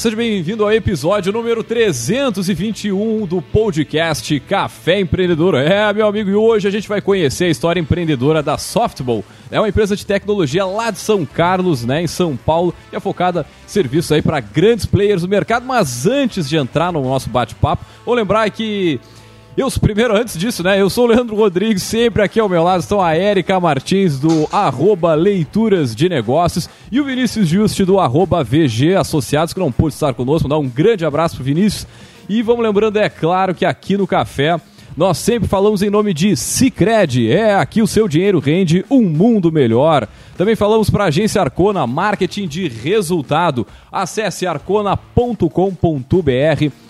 seja bem-vindo ao episódio número 321 do podcast Café Empreendedor. É, meu amigo, e hoje a gente vai conhecer a história empreendedora da Softball. É uma empresa de tecnologia lá de São Carlos, né, em São Paulo, e é focada em serviços aí para grandes players do mercado. Mas antes de entrar no nosso bate-papo, vou lembrar que eu, primeiro, antes disso, né? Eu sou o Leandro Rodrigues, sempre aqui ao meu lado estão a Érica Martins do arroba Leituras de Negócios e o Vinícius Juste do arroba VG Associados, que não pôde estar conosco. Dá um grande abraço pro Vinícius. E vamos lembrando, é claro, que aqui no Café nós sempre falamos em nome de Cicred. É, aqui o seu dinheiro rende um mundo melhor. Também falamos para a agência Arcona, marketing de resultado. Acesse arcona.com.br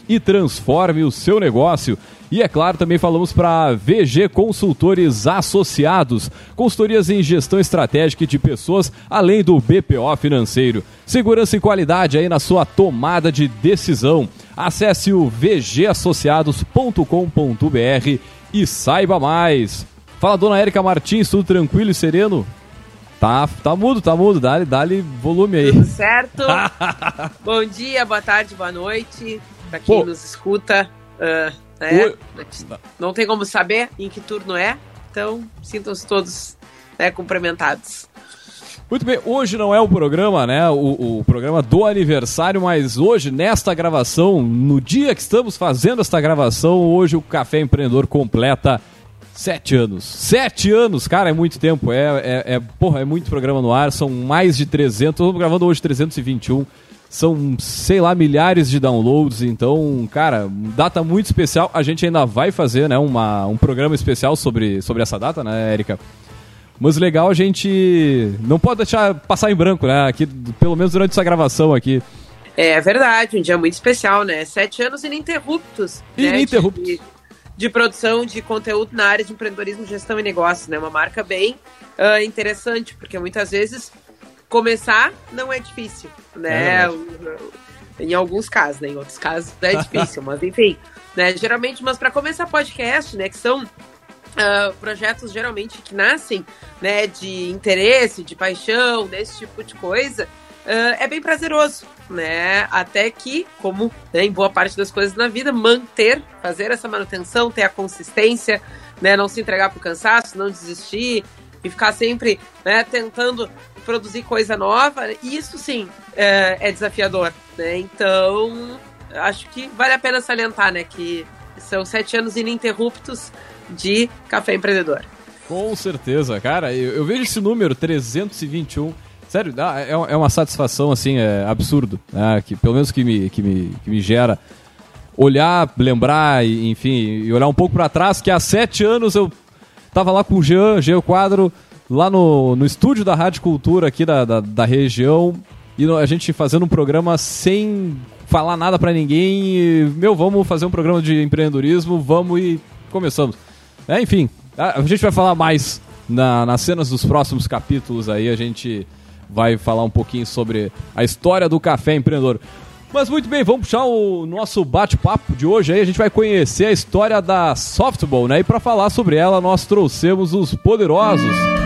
e transforme o seu negócio. E é claro, também falamos para VG Consultores Associados, consultorias em gestão estratégica de pessoas, além do BPO financeiro. Segurança e qualidade aí na sua tomada de decisão. Acesse o vgassociados.com.br e saiba mais. Fala, dona Érica Martins, tudo tranquilo e sereno? Tá, tá mudo, tá mudo. Dá-lhe dá volume aí. Tudo certo? Bom dia, boa tarde, boa noite. Para quem Pô. nos escuta. Uh, né? Não tem como saber em que turno é, então sintam-se todos né, cumprimentados. Muito bem, hoje não é o programa, né? O, o, programa do aniversário, mas hoje, nesta gravação, no dia que estamos fazendo esta gravação, hoje o Café Empreendedor completa sete anos. Sete anos, cara, é muito tempo. É, é, é, porra, é muito programa no ar, são mais de 300. Estamos gravando hoje 321 são, sei lá, milhares de downloads, então, cara, data muito especial. A gente ainda vai fazer, né, uma, um programa especial sobre, sobre essa data, né, Érica? Mas legal a gente não pode deixar passar em branco, né, aqui, pelo menos durante essa gravação aqui. É verdade, um dia muito especial, né? Sete anos ininterruptos. Ininterruptos. Né, de, de, produção de conteúdo na área de empreendedorismo, gestão e negócios, né? Uma marca bem uh, interessante, porque muitas vezes começar não é difícil, né? É em alguns casos, né? Em outros casos é difícil, mas enfim, né? Geralmente, mas para começar podcast, né? Que são uh, projetos geralmente que nascem, né? De interesse, de paixão, desse tipo de coisa, uh, é bem prazeroso, né? Até que, como né, em boa parte das coisas na vida, manter, fazer essa manutenção, ter a consistência, né? Não se entregar para o cansaço, não desistir e ficar sempre né, tentando produzir coisa nova, isso sim é, é desafiador, né? Então, acho que vale a pena salientar, né, que são sete anos ininterruptos de Café Empreendedor. Com certeza, cara, eu, eu vejo esse número, 321, sério, é, é uma satisfação, assim, é absurdo, né, que pelo menos que me, que me, que me gera olhar, lembrar, enfim, e olhar um pouco para trás, que há sete anos eu tava lá com o Jean, Jean Quadro, lá no, no estúdio da Rádio Cultura aqui da, da, da região e a gente fazendo um programa sem falar nada para ninguém. E, meu, vamos fazer um programa de empreendedorismo, vamos e começamos. É, enfim, a, gente vai falar mais na, nas cenas dos próximos capítulos aí, a gente vai falar um pouquinho sobre a história do café empreendedor. Mas muito bem, vamos puxar o nosso bate-papo de hoje aí. A gente vai conhecer a história da Softball, né? E para falar sobre ela, nós trouxemos os poderosos.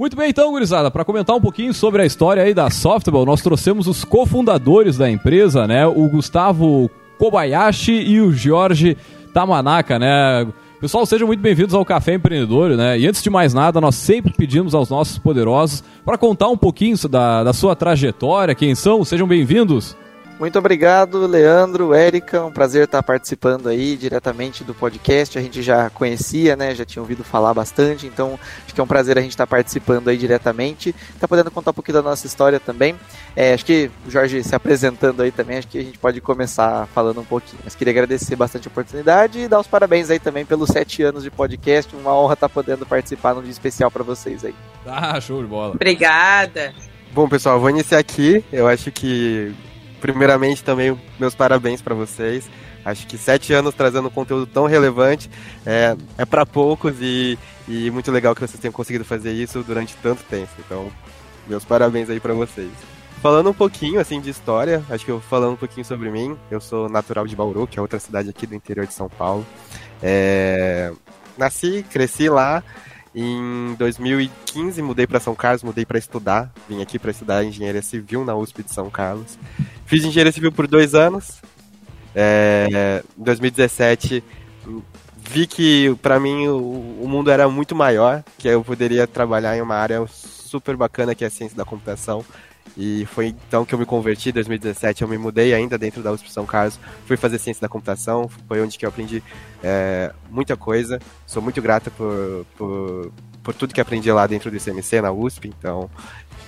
Muito bem, então, gurizada, para comentar um pouquinho sobre a história aí da Softball, nós trouxemos os cofundadores da empresa, né? O Gustavo Kobayashi e o Jorge Tamanaka, né? Pessoal, sejam muito bem-vindos ao Café Empreendedor, né? E antes de mais nada, nós sempre pedimos aos nossos poderosos para contar um pouquinho da, da sua trajetória, quem são, sejam bem-vindos. Muito obrigado, Leandro, Érica. Um prazer estar participando aí diretamente do podcast. A gente já conhecia, né? Já tinha ouvido falar bastante, então acho que é um prazer a gente estar participando aí diretamente. Tá podendo contar um pouquinho da nossa história também. É, acho que o Jorge se apresentando aí também, acho que a gente pode começar falando um pouquinho. Mas queria agradecer bastante a oportunidade e dar os parabéns aí também pelos sete anos de podcast. Uma honra estar podendo participar num dia especial para vocês aí. Ah, show de bola. Obrigada. Bom, pessoal, vou iniciar aqui. Eu acho que primeiramente também meus parabéns para vocês. Acho que sete anos trazendo um conteúdo tão relevante é, é para poucos e, e muito legal que vocês tenham conseguido fazer isso durante tanto tempo. Então, meus parabéns aí para vocês. Falando um pouquinho assim de história, acho que eu falando um pouquinho sobre mim. Eu sou natural de Bauru, que é outra cidade aqui do interior de São Paulo. É... nasci, cresci lá. Em 2015 mudei para São Carlos, mudei para estudar. Vim aqui para estudar engenharia civil na USP de São Carlos. Fiz engenharia civil por dois anos. É, em 2017 vi que para mim o, o, mundo era muito maior, que eu poderia trabalhar em uma área super bacana que é a ciência da computação. E foi então que eu me converti, em 2017 eu me mudei ainda dentro da USP São Carlos, fui fazer ciência da computação, foi onde que eu aprendi é, muita coisa. Sou muito grato por, por, por, tudo que aprendi lá dentro do ICMC, na USP, então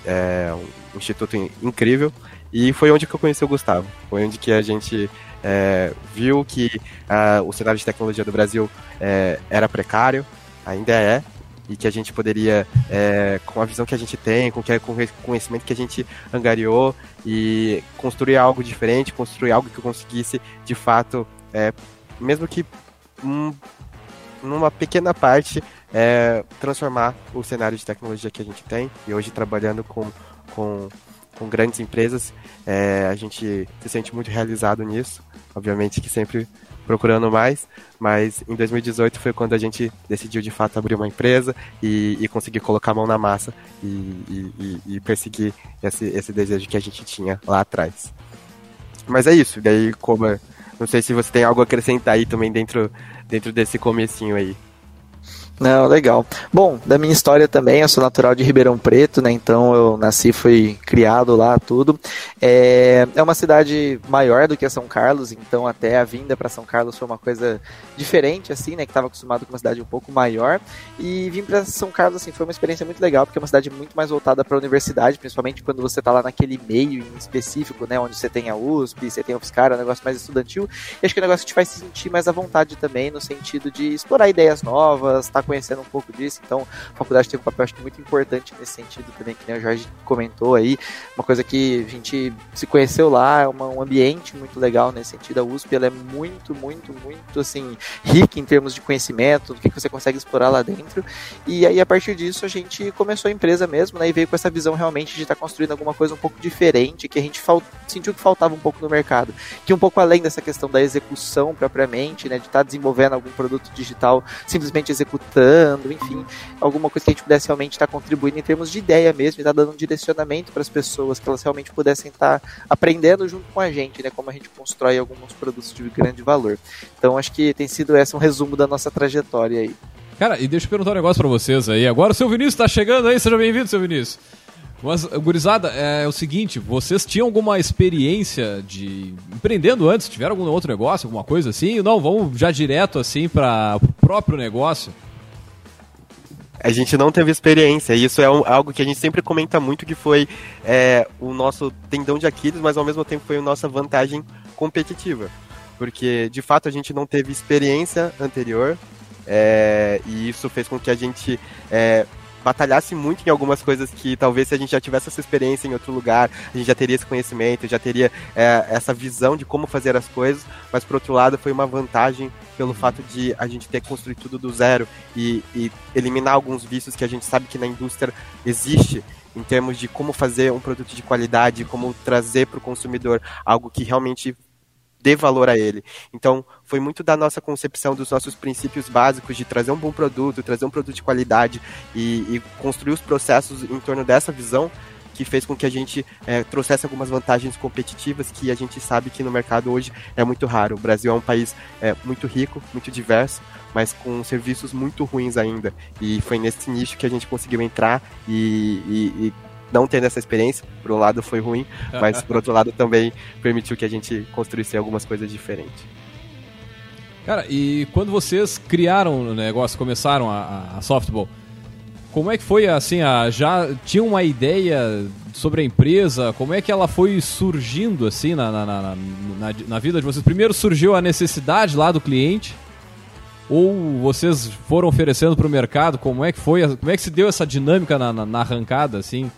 é um instituto incrível. E foi onde que eu conheci o Gustavo, foi onde que a gente é, viu que uh, o cenário de tecnologia do Brasil é, era precário, ainda é, e que a gente poderia, é, com a visão que a gente tem, com, que, com o conhecimento que a gente angariou, e construir algo diferente, construir algo que eu conseguisse, de fato, é, mesmo que um, numa pequena parte, é, transformar o cenário de tecnologia que a gente tem, e hoje trabalhando com, com, com grandes empresas, é, a gente se sente muito realizado nisso, obviamente que sempre procurando mais, mas em 2018 foi quando a gente decidiu de fato abrir uma empresa e, e conseguir colocar a mão na massa e, e, e, perseguir esse, esse desejo que a gente tinha lá atrás. Mas é isso, daí como não sei se você tem algo a acrescentar aí também dentro, dentro desse comecinho aí. Não, legal. Bom, da minha história também, eu sou natural de Ribeirão Preto, né? Então eu nasci, fui criado lá, tudo. É, é uma cidade maior do que São Carlos, então até a vinda para São Carlos foi uma coisa diferente, assim, né? Que estava acostumado com uma cidade um pouco maior. E vim para São Carlos, assim, foi uma experiência muito legal, porque é uma cidade muito mais voltada para a universidade, principalmente quando você está lá naquele meio em específico, né? Onde você tem a USP, você tem a UFSCar, é um negócio mais estudantil. E acho que é um negócio que te faz se sentir mais à vontade também, no sentido de explorar ideias novas, tá conhecendo um pouco disso, então a faculdade tem um papel acho, muito importante nesse sentido também, que nem o Jorge comentou aí, uma coisa que a gente se conheceu lá, é uma, um ambiente muito legal nesse sentido, a USP ela é muito, muito, muito assim, rica em termos de conhecimento, do que, que você consegue explorar lá dentro, e aí a partir disso a gente começou a empresa mesmo, né, e veio com essa visão realmente de estar tá construindo alguma coisa um pouco diferente, que a gente sentiu que faltava um pouco no mercado, que um pouco além dessa questão da execução propriamente, né, de estar tá desenvolvendo algum produto digital simplesmente executando, enfim, alguma coisa que a gente pudesse realmente estar contribuindo em termos de ideia mesmo, e estar dando um direcionamento para as pessoas, que elas realmente pudessem estar aprendendo junto com a gente, né, como a gente constrói alguns produtos de grande valor. Então acho que tem sido esse um resumo da nossa trajetória aí. Cara, e deixa eu perguntar um negócio para vocês aí. Agora o seu Vinícius está chegando aí, seja bem-vindo, seu Vinícius. Mas, gurizada, é, o seguinte, vocês tinham alguma experiência de empreendendo antes? Tiveram algum outro negócio, alguma coisa assim? Não, vamos já direto assim para o próprio negócio? A gente não teve experiência. E isso é um, algo que a gente sempre comenta muito, que foi é, o nosso tendão de Aquiles, mas ao mesmo tempo foi a nossa vantagem competitiva. Porque, de fato, a gente não teve experiência anterior, é, e isso fez com que a gente é, batalhasse muito em algumas coisas que talvez se a gente já tivesse essa experiência em outro lugar, a gente já teria esse conhecimento, já teria é, essa visão de como fazer as coisas, mas por outro lado foi uma vantagem pelo fato de a gente ter construído tudo do zero e, e eliminar alguns vícios que a gente sabe que na indústria existe em termos de como fazer um produto de qualidade, como trazer para o consumidor algo que realmente dê valor a ele. Então, foi muito da nossa concepção, dos nossos princípios básicos de trazer um bom produto, trazer um produto de qualidade e, e construir os processos em torno dessa visão que fez com que a gente é, trouxesse algumas vantagens competitivas que a gente sabe que no mercado hoje é muito raro. O Brasil é um país é, muito rico, muito diverso, mas com serviços muito ruins ainda. E foi nesse nicho que a gente conseguiu entrar e, e, e não tendo essa experiência, por um lado foi ruim, mas por outro lado também permitiu que a gente construísse algumas coisas diferentes. Cara, e quando vocês criaram o negócio, começaram a, a softball, como é que foi assim? A, já tinha uma ideia sobre a empresa? Como é que ela foi surgindo assim na, na, na, na, na vida de vocês? Primeiro surgiu a necessidade lá do cliente? Ou vocês foram oferecendo para o mercado? Como é que foi? Como é que se deu essa dinâmica na, na, na arrancada assim?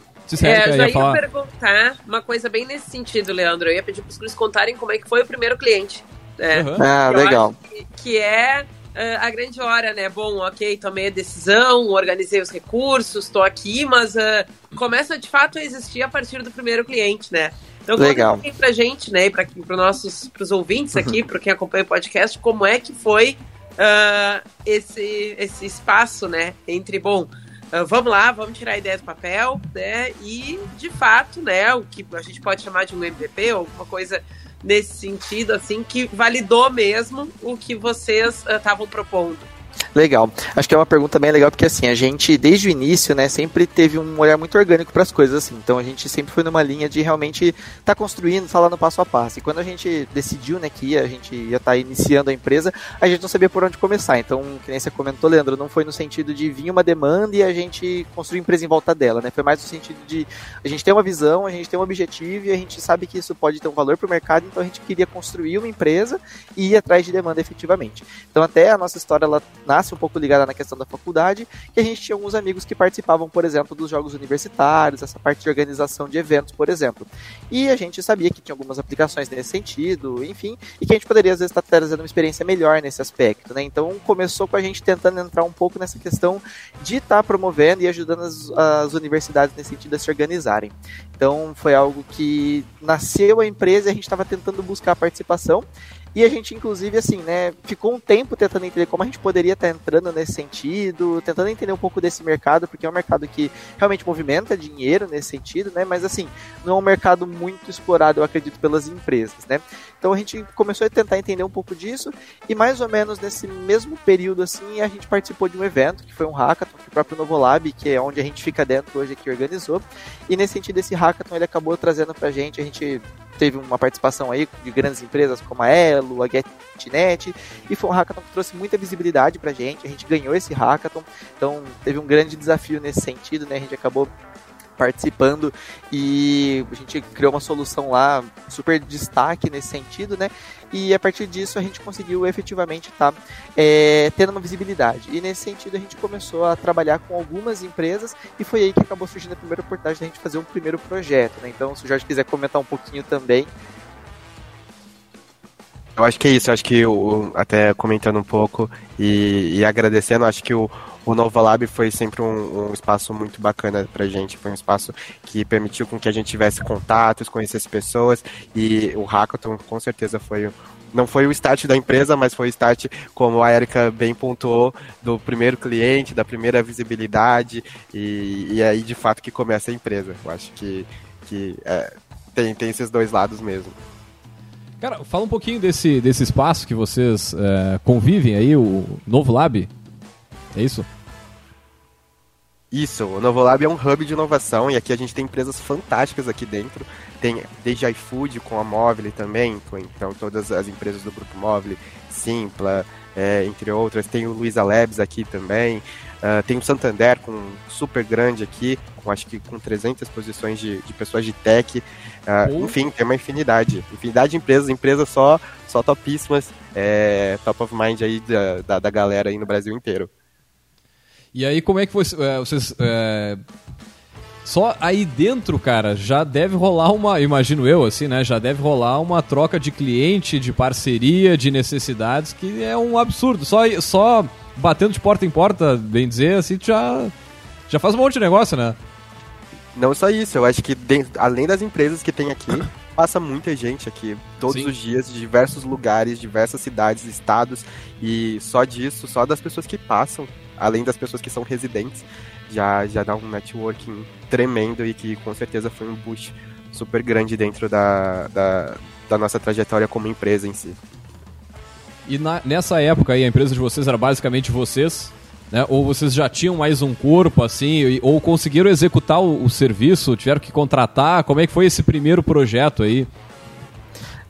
É, eu já ia, falar... perguntar uma coisa bem nesse sentido, Leandro. Eu ia pedir para os Cruz contarem como é que foi o primeiro cliente. Né? Uhum. Ah, legal. Que, que, é uh, a grande hora, né? Bom, ok, tomei a decisão, organizei os recursos, estou aqui, mas uh, começa de fato a existir a partir do primeiro cliente, né? Então, Legal. para a gente, né, e para os nossos pros ouvintes aqui, uhum. para quem acompanha o podcast, como é que foi uh, esse, esse espaço, né, entre, bom, uh, vamos lá, vamos tirar a ideia do papel, né, e, de fato, né, o que a gente pode chamar de um MVP ou alguma coisa nesse sentido, assim, que validou mesmo o que vocês estavam uh, propondo. Legal. Acho que é uma pergunta bem legal porque assim, a gente desde o início, né, sempre teve um olhar muito orgânico para as coisas assim. Então a gente sempre foi numa linha de realmente estar tá construindo, falando passo a passo. E quando a gente decidiu, né, que a gente ia estar tá iniciando a empresa, a gente não sabia por onde começar. Então, que nem você comentou, Leandro, não foi no sentido de vir uma demanda e a gente construir empresa em volta dela, né? Foi mais no sentido de a gente ter uma visão, a gente tem um objetivo e a gente sabe que isso pode ter um valor para o mercado, então a gente queria construir uma empresa e ir atrás de demanda efetivamente. Então, até a nossa história ela nasce um pouco ligada na questão da faculdade, que a gente tinha alguns amigos que participavam, por exemplo, dos jogos universitários, essa parte de organização de eventos, por exemplo. E a gente sabia que tinha algumas aplicações nesse sentido, enfim, e que a gente poderia às vezes estar trazendo uma experiência melhor nesse aspecto, né? Então começou com a gente tentando entrar um pouco nessa questão de estar promovendo e ajudando as, as universidades nesse sentido a se organizarem. Então foi algo que nasceu a empresa e a gente estava tentando buscar participação e a gente, inclusive, assim, né, ficou um tempo tentando entender como a gente poderia estar entrando nesse sentido, tentando entender um pouco desse mercado, porque é um mercado que realmente movimenta dinheiro nesse sentido, né? Mas assim, não é um mercado muito explorado, eu acredito, pelas empresas, né? Então a gente começou a tentar entender um pouco disso, e mais ou menos nesse mesmo período, assim, a gente participou de um evento, que foi um hackathon, que o próprio Novolab, que é onde a gente fica dentro hoje, que organizou. E nesse sentido, esse hackathon ele acabou trazendo pra gente, a gente teve uma participação aí de grandes empresas como a Elo, a GetNet, e foi um hackathon que trouxe muita visibilidade pra gente, a gente ganhou esse hackathon, então teve um grande desafio nesse sentido, né, a gente acabou participando e a gente criou uma solução lá super destaque nesse sentido, né? E a partir disso a gente conseguiu efetivamente estar tá, é, tendo uma visibilidade. E nesse sentido a gente começou a trabalhar com algumas empresas e foi aí que acabou surgindo a primeira oportunidade da gente fazer um primeiro projeto, né? Então se o Jorge quiser comentar um pouquinho também. Eu acho que é isso, acho que o, até comentando um pouco e, e agradecendo, acho que o, o Nova Lab foi sempre um, um, espaço muito bacana pra gente, foi um espaço que permitiu com que a gente tivesse contatos, conhecesse pessoas e o Hackathon com certeza foi não foi o start da empresa, mas foi o start, como a Erika bem pontuou, do primeiro cliente, da primeira visibilidade, e, e aí de fato que começa a empresa. Eu acho que, que é, tem, tem esses dois lados mesmo. Cara, fala um pouquinho desse, desse espaço que vocês é, convivem aí, o Novo Lab. É isso? Isso, o Novolab é um hub de inovação e aqui a gente tem empresas fantásticas aqui dentro. Tem desde iFood com a Móvel também, então todas as empresas do Grupo Móvel, Simpla, é, entre outras. Tem o Luiza Labs aqui também. Uh, tem o Santander com super grande aqui, com acho que com 300 posições de, de pessoas de tech. Uh, Enfim, tem uma infinidade. Infinidade de empresas, empresas só, só topíssimas, é, top of mind aí da, da, da galera aí no Brasil inteiro. E aí, como é que é, vocês. Só aí dentro, cara, já deve rolar uma. Imagino eu, assim, né? Já deve rolar uma troca de cliente, de parceria, de necessidades, que é um absurdo. Só, só batendo de porta em porta, bem dizer, assim, já, já faz um monte de negócio, né? Não só isso, eu acho que além das empresas que tem aqui, passa muita gente aqui todos Sim. os dias, de diversos lugares, diversas cidades, estados, e só disso, só das pessoas que passam além das pessoas que são residentes, já, já dá um networking tremendo e que com certeza foi um boost super grande dentro da, da, da nossa trajetória como empresa em si. E na, nessa época aí, a empresa de vocês era basicamente vocês, né? Ou vocês já tinham mais um corpo, assim, ou conseguiram executar o, o serviço, tiveram que contratar? Como é que foi esse primeiro projeto aí?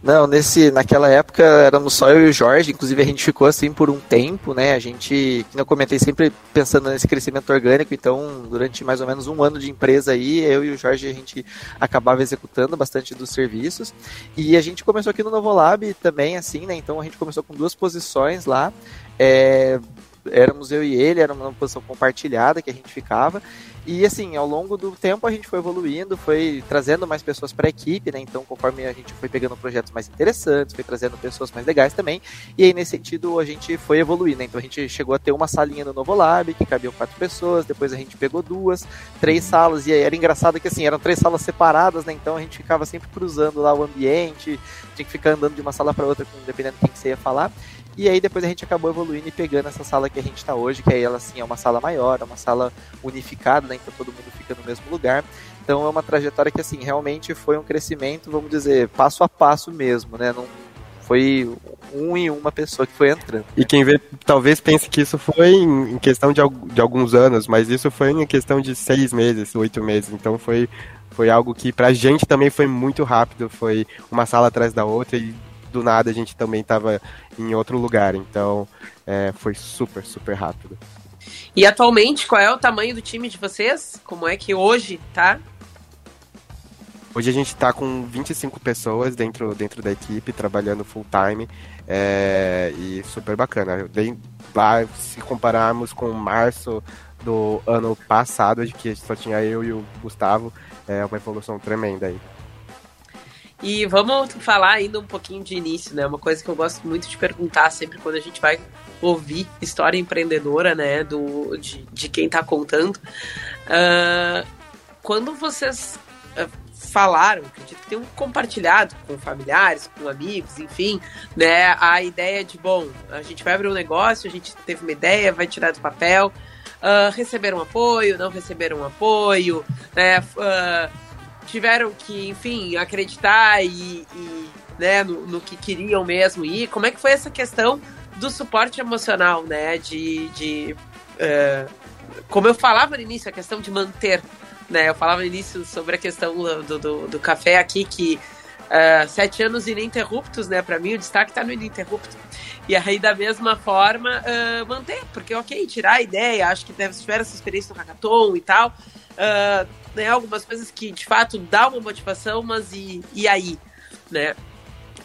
Não, nesse, naquela época éramos só eu e o Jorge, inclusive a gente ficou assim por um tempo, né? A gente, como eu comentei, sempre pensando nesse crescimento orgânico, então durante mais ou menos um ano de empresa aí, eu e o Jorge a gente acabava executando bastante dos serviços. E a gente começou aqui no Novolab também, assim, né? Então a gente começou com duas posições lá. É, éramos eu e ele, era uma posição compartilhada que a gente ficava. E assim, ao longo do tempo a gente foi evoluindo, foi trazendo mais pessoas para a equipe, né? Então, conforme a gente foi pegando projetos mais interessantes, foi trazendo pessoas mais legais também. E aí, nesse sentido, a gente foi evoluindo. Né? Então, a gente chegou a ter uma salinha no Novo Lab, que cabiam quatro pessoas, depois a gente pegou duas, três uhum. salas, e aí era engraçado que assim, eram três salas separadas, né? Então a gente ficava sempre cruzando lá o ambiente, tinha que ficar andando de uma sala para outra, dependendo de quem que você ia falar. E aí depois a gente acabou evoluindo e pegando essa sala que a gente está hoje, que aí ela assim é uma sala maior, é uma sala unificada, né? Então todo mundo fica no mesmo lugar. Então é uma trajetória que assim realmente foi um crescimento, vamos dizer, passo a passo mesmo, né? Não foi um em uma pessoa que foi entrando. E quem vê talvez pense que isso foi em questão de, de alguns anos, mas isso foi em questão de seis meses, oito meses. Então foi foi algo que pra gente também foi muito rápido, foi uma sala atrás da outra e do nada a gente também estava em outro lugar. Então, é, foi super, super rápido. E atualmente, qual é o tamanho do time de vocês? Como é que hoje tá? Hoje a gente está com 25 pessoas dentro, dentro da equipe, trabalhando full time. É, e super bacana. Bem, se compararmos com março do ano passado, de que só tinha eu e o Gustavo, é uma evolução tremenda aí. E vamos falar ainda um pouquinho de início, né? Uma coisa que eu gosto muito de perguntar sempre quando a gente vai ouvir história empreendedora, né? Do, de, de quem está contando. Uh, quando vocês uh, falaram, acredito que tenham compartilhado com familiares, com amigos, enfim, né? A ideia de, bom, a gente vai abrir um negócio, a gente teve uma ideia, vai tirar do papel. Uh, receberam apoio, não receberam apoio, né? Uh, tiveram que, enfim, acreditar e, e né, no, no, que queriam mesmo ir. Como é que foi essa questão do suporte emocional, né? De, de uh, como eu falava no início, a questão de manter, né? Eu falava no início sobre a questão do, do, do café aqui que uh, sete anos ininterruptos, né? Para mim o destaque está no ininterrupto. E aí, da mesma forma, uh, manter, porque, ok, tirar a ideia, acho que deve tiver essa experiência no hackathon e tal, uh, né, algumas coisas que de fato dá uma motivação, mas e, e aí, né?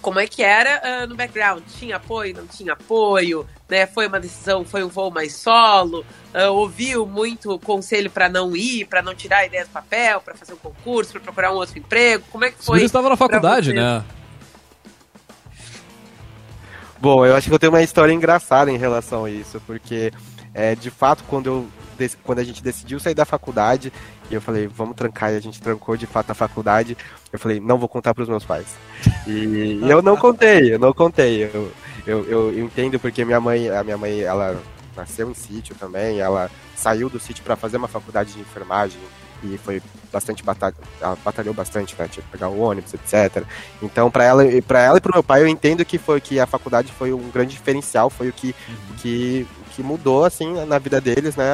Como é que era uh, no background? Tinha apoio, não tinha apoio, né? Foi uma decisão, foi um voo mais solo, uh, ouviu muito conselho para não ir, para não tirar a ideia do papel, para fazer um concurso, para procurar um outro emprego. Como é que foi? Você estava na faculdade, né? Bom, eu acho que eu tenho uma história engraçada em relação a isso, porque é, de fato, quando, eu, quando a gente decidiu sair da faculdade, e eu falei, vamos trancar, e a gente trancou de fato a faculdade, eu falei, não vou contar para os meus pais. E, eu não contei, eu não contei. Eu, eu, eu, entendo porque minha mãe, a minha mãe, ela nasceu em sítio também, ela saiu do sítio para fazer uma faculdade de enfermagem e foi bastante batalha, ela batalhou bastante, né? Tinha que pegar o ônibus, etc. Então, para ela, para ela e para meu pai, eu entendo que foi que a faculdade foi um grande diferencial, foi o que, uhum. que que mudou assim na vida deles, né,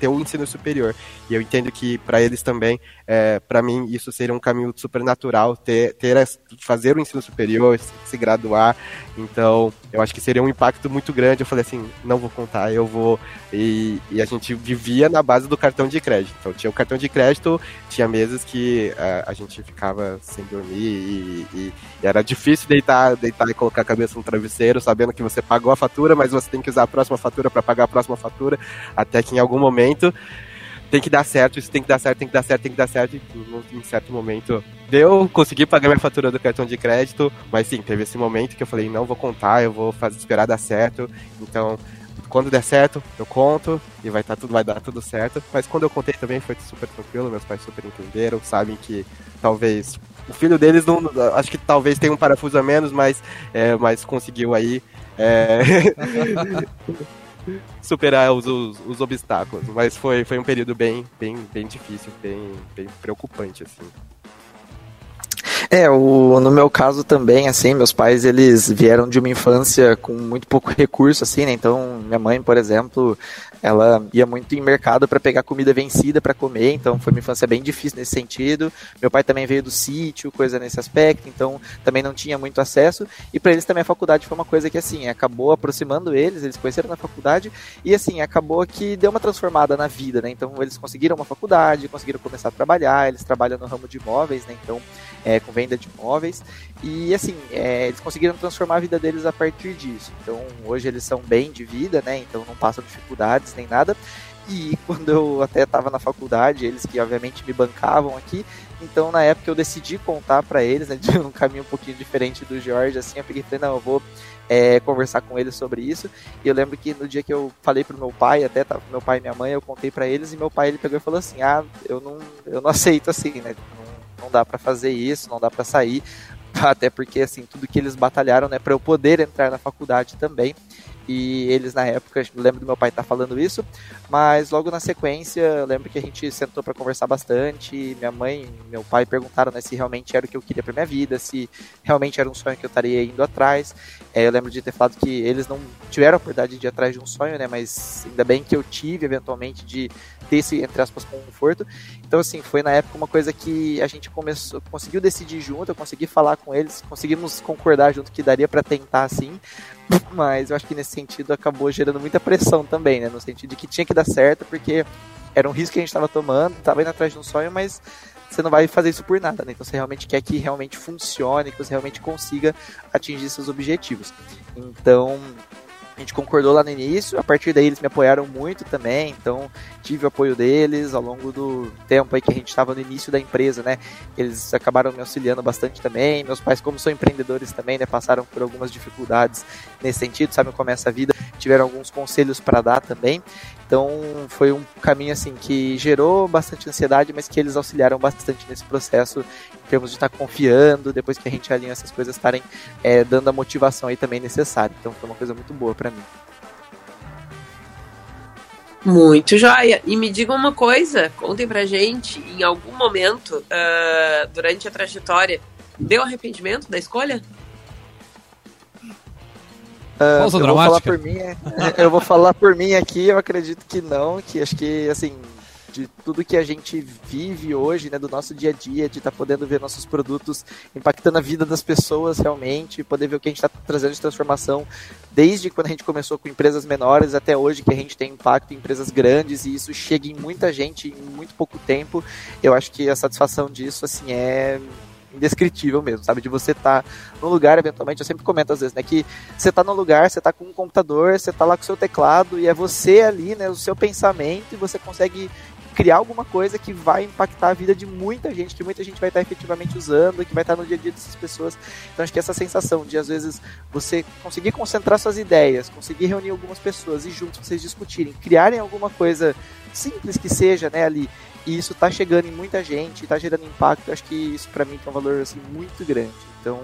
ter o ensino superior. E eu entendo que para eles também, é, para mim isso seria um caminho super natural ter, ter fazer o ensino superior, se, se, graduar. Então, eu acho que seria um impacto muito grande. Eu falei assim, não vou contar, eu vou e, e a gente vivia na base do cartão de crédito. Então, tinha o cartão de crédito, tinha meses que a, é, a gente ficava sem dormir e, e, e era difícil deitar, deitar e colocar a cabeça no travesseiro, sabendo que você pagou a fatura, mas você tem que usar a próxima fatura para pagar pagar a próxima fatura, até que em algum momento tem que dar certo, isso tem que dar certo, tem que dar certo, tem que dar certo. Em certo momento deu, consegui pagar minha fatura do cartão de crédito, mas sim, teve esse momento que eu falei, não vou contar, eu vou fazer, esperar dar certo. Então, quando der certo, eu conto e vai tá tudo, vai dar tudo certo. Mas quando eu contei também foi super tranquilo, meus pais super entenderam, sabem que talvez o filho deles não, acho que talvez tenha um parafuso a menos, mas, é, mas conseguiu aí. É... superar os, os, os, obstáculos. Mas foi, foi um período bem, bem, bem difícil, bem, bem preocupante, assim. É, o, no meu caso também, assim, meus pais, eles vieram de uma infância com muito pouco recurso, assim, né, então minha mãe, por exemplo, ela ia muito em mercado para pegar comida vencida para comer, então foi uma infância bem difícil nesse sentido. Meu pai também veio do sítio, coisa nesse aspecto, então também não tinha muito acesso. E para eles também a faculdade foi uma coisa que assim acabou aproximando eles, eles conheceram na faculdade e assim acabou que deu uma transformada na vida, né? Então eles conseguiram uma faculdade, conseguiram começar a trabalhar, eles trabalham no ramo de imóveis, né? Então é, com venda de imóveis e assim é, eles conseguiram transformar a vida deles a partir disso. Então hoje eles são bem de vida, né? Então não passam dificuldades nem nada. E quando eu até estava na faculdade, eles que obviamente me bancavam aqui, então na época eu decidi contar para eles, né, de um caminho um pouquinho diferente do Jorge, assim, eu peguei não, eu vou é, conversar com eles sobre isso. E eu lembro que no dia que eu falei pro meu pai, até tava meu pai e minha mãe, eu contei para eles e meu pai ele pegou e falou assim: "Ah, eu não, eu não aceito assim, né? Não, dá para fazer isso, não dá para sair, até porque assim, tudo que eles batalharam, né, para eu poder entrar na faculdade também e eles na época, lembro do meu pai estar tá falando isso, mas logo na sequência, eu lembro que a gente sentou para conversar bastante, minha mãe e meu pai perguntaram né, se realmente era o que eu queria para minha vida, se realmente era um sonho que eu estaria indo atrás. É, eu lembro de ter falado que eles não tiveram a oportunidade de ir atrás de um sonho, né, mas ainda bem que eu tive eventualmente de ter esse, entre aspas, conforto. Então, assim, foi na época uma coisa que a gente começou, conseguiu decidir junto, eu consegui falar com eles, conseguimos concordar junto que daria para tentar assim, mas eu acho que nesse sentido acabou gerando muita pressão também, né? No sentido de que tinha que dar certo, porque era um risco que a gente estava tomando, estava indo atrás de um sonho, mas você não vai fazer isso por nada, né? Então você realmente quer que realmente funcione, que você realmente consiga atingir seus objetivos. Então, a gente concordou lá no início, a partir daí eles me apoiaram muito também, então tive o apoio deles ao longo do tempo aí que a gente estava no início da empresa, né? Eles acabaram me auxiliando bastante também. Meus pais, como são empreendedores também, né, passaram por algumas dificuldades nesse sentido, sabem como é essa vida, tiveram alguns conselhos para dar também. Então foi um caminho assim que gerou bastante ansiedade, mas que eles auxiliaram bastante nesse processo em termos de estar tá confiando, depois que a gente alinha essas coisas estarem é, dando a motivação aí também necessária. Então foi uma coisa muito boa para mim. Muito joia. E me digam uma coisa, contem pra gente, em algum momento uh, durante a trajetória, deu arrependimento da escolha? Uh, eu vou falar por mim, é, eu vou falar por mim aqui, eu acredito que não, que acho que assim, de tudo que a gente vive hoje, né, do nosso dia a dia, de estar tá podendo ver nossos produtos impactando a vida das pessoas realmente, poder ver o que a gente está trazendo de transformação, desde quando a gente começou com empresas menores até hoje, que a gente tem impacto em empresas grandes e isso chega em muita gente em muito pouco tempo. Eu acho que a satisfação disso, assim, é indescritível mesmo, sabe? De você estar tá no lugar, eventualmente, eu sempre comento às vezes, né? Que você está no lugar, você está com um computador, você está lá com o seu teclado e é você ali, né? O seu pensamento e você consegue criar alguma coisa que vai impactar a vida de muita gente, que muita gente vai estar efetivamente usando, que vai estar no dia a dia dessas pessoas. Então acho que essa sensação de às vezes você conseguir concentrar suas ideias, conseguir reunir algumas pessoas e juntos vocês discutirem, criarem alguma coisa simples que seja, né, ali e isso tá chegando em muita gente, tá gerando impacto. Acho que isso para mim tem um valor assim muito grande. Então,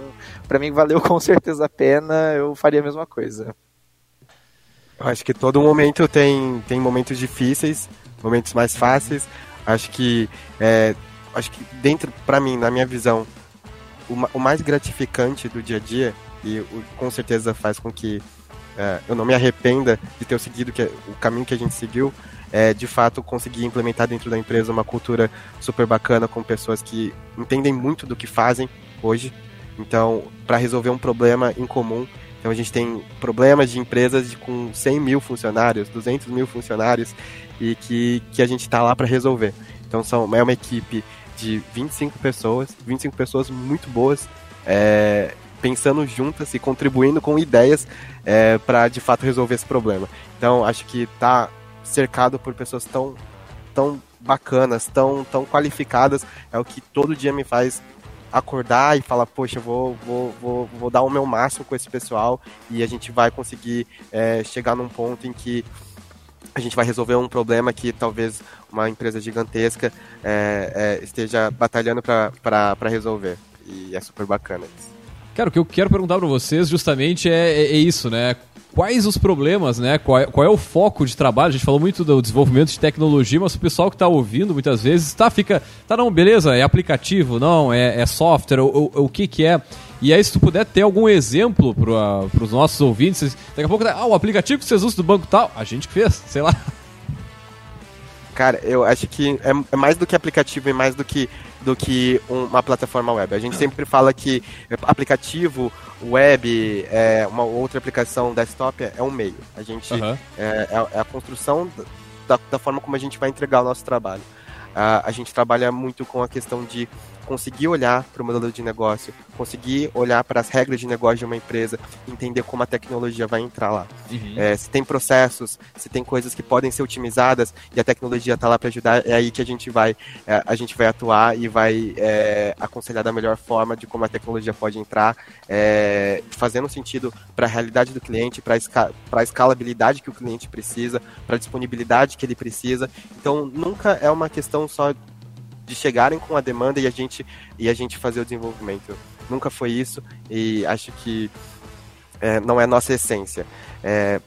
para mim valeu com certeza a pena. Eu faria a mesma coisa. Acho que todo momento tem tem momentos difíceis, momentos mais fáceis. Acho que é, acho que dentro para mim, na minha visão, o, o, mais gratificante do dia a dia e o, com certeza faz com que é, eu não me arrependa de ter seguido que, o caminho que a gente seguiu é, de fato conseguir implementar dentro da empresa uma cultura super bacana com pessoas que entendem muito do que fazem hoje. Então, para resolver um problema em comum, então a gente tem problemas de empresas de, com 100 mil funcionários, 200 mil funcionários e que, que a gente está lá para resolver. Então são, é uma equipe de 25 pessoas, 25 pessoas muito boas, é, pensando juntas e contribuindo com ideias é, para de fato resolver esse problema. Então acho que tá cercado por pessoas tão, tão bacanas, tão, tão qualificadas, é o que todo dia me faz acordar e falar, poxa, vou, vou, vou, vou dar o meu máximo com esse pessoal e a gente vai conseguir é, chegar num ponto em que a gente vai resolver um problema que talvez uma empresa gigantesca é, é, esteja batalhando para resolver. E é super bacana isso. Cara, o que eu quero perguntar para vocês justamente é, é, é isso, né? Quais os problemas, né? Qual é, qual é, o foco de trabalho? A gente falou muito do desenvolvimento de tecnologia, mas o pessoal que está ouvindo muitas vezes tá, fica, tá, não, beleza, é aplicativo, não, é, é software, o, o, o, que que é? E aí, se tu puder ter algum exemplo para os nossos ouvintes, daqui a pouco, ah, o aplicativo que vocês usam do banco tal, a gente fez, sei lá. Cara, eu acho que é, é mais do que aplicativo e mais do que, do que uma plataforma web. A gente sempre fala que aplicativo, web, é, uma outra aplicação desktop é, é um meio. A gente uhum. é, é, a construção da, da, forma como a gente vai entregar o nosso trabalho. a gente trabalha muito com a questão de conseguir olhar para o modelo de negócio, conseguir olhar para as regras de negócio de uma empresa, entender como a tecnologia vai entrar lá. Uhum. É, se tem processos, se tem coisas que podem ser otimizadas e a tecnologia está lá para ajudar, é aí que a gente vai, é, a gente vai atuar e vai é, aconselhar da melhor forma de como a tecnologia pode entrar, é, fazendo sentido para a realidade do cliente, para esca a escalabilidade que o cliente precisa, para a disponibilidade que ele precisa. Então, nunca é uma questão só de chegarem com a demanda e a gente, e a gente fazer o desenvolvimento. Nunca foi isso e acho que é, não é nossa essência. É,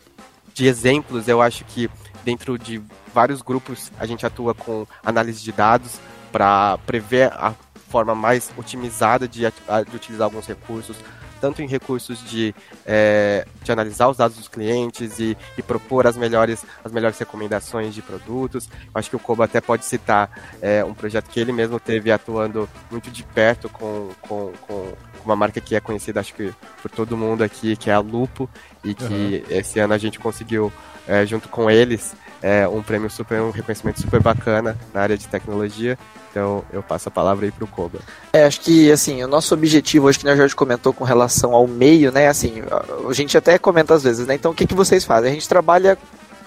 de exemplos, eu acho que dentro de vários grupos a gente atua com análise de dados para prever a forma mais otimizada de, de utilizar alguns recursos, tanto em recursos de, é, de analisar os dados dos clientes e, e, propor as melhores, as melhores recomendações de produtos. Acho que o Kobo até pode citar é, um projeto que ele mesmo teve atuando muito de perto com, com, com uma marca que é conhecida, acho que por todo mundo aqui, que é a Lupo, e que uhum. esse ano a gente conseguiu, é, junto com eles, é, um prêmio super, um reconhecimento super bacana na área de tecnologia. Então eu passo a palavra aí para o Koba. É, acho que assim, o nosso objetivo, hoje que a Jorge comentou com relação ao meio, né? Assim, a gente até comenta às vezes, né? Então o que, que vocês fazem? A gente trabalha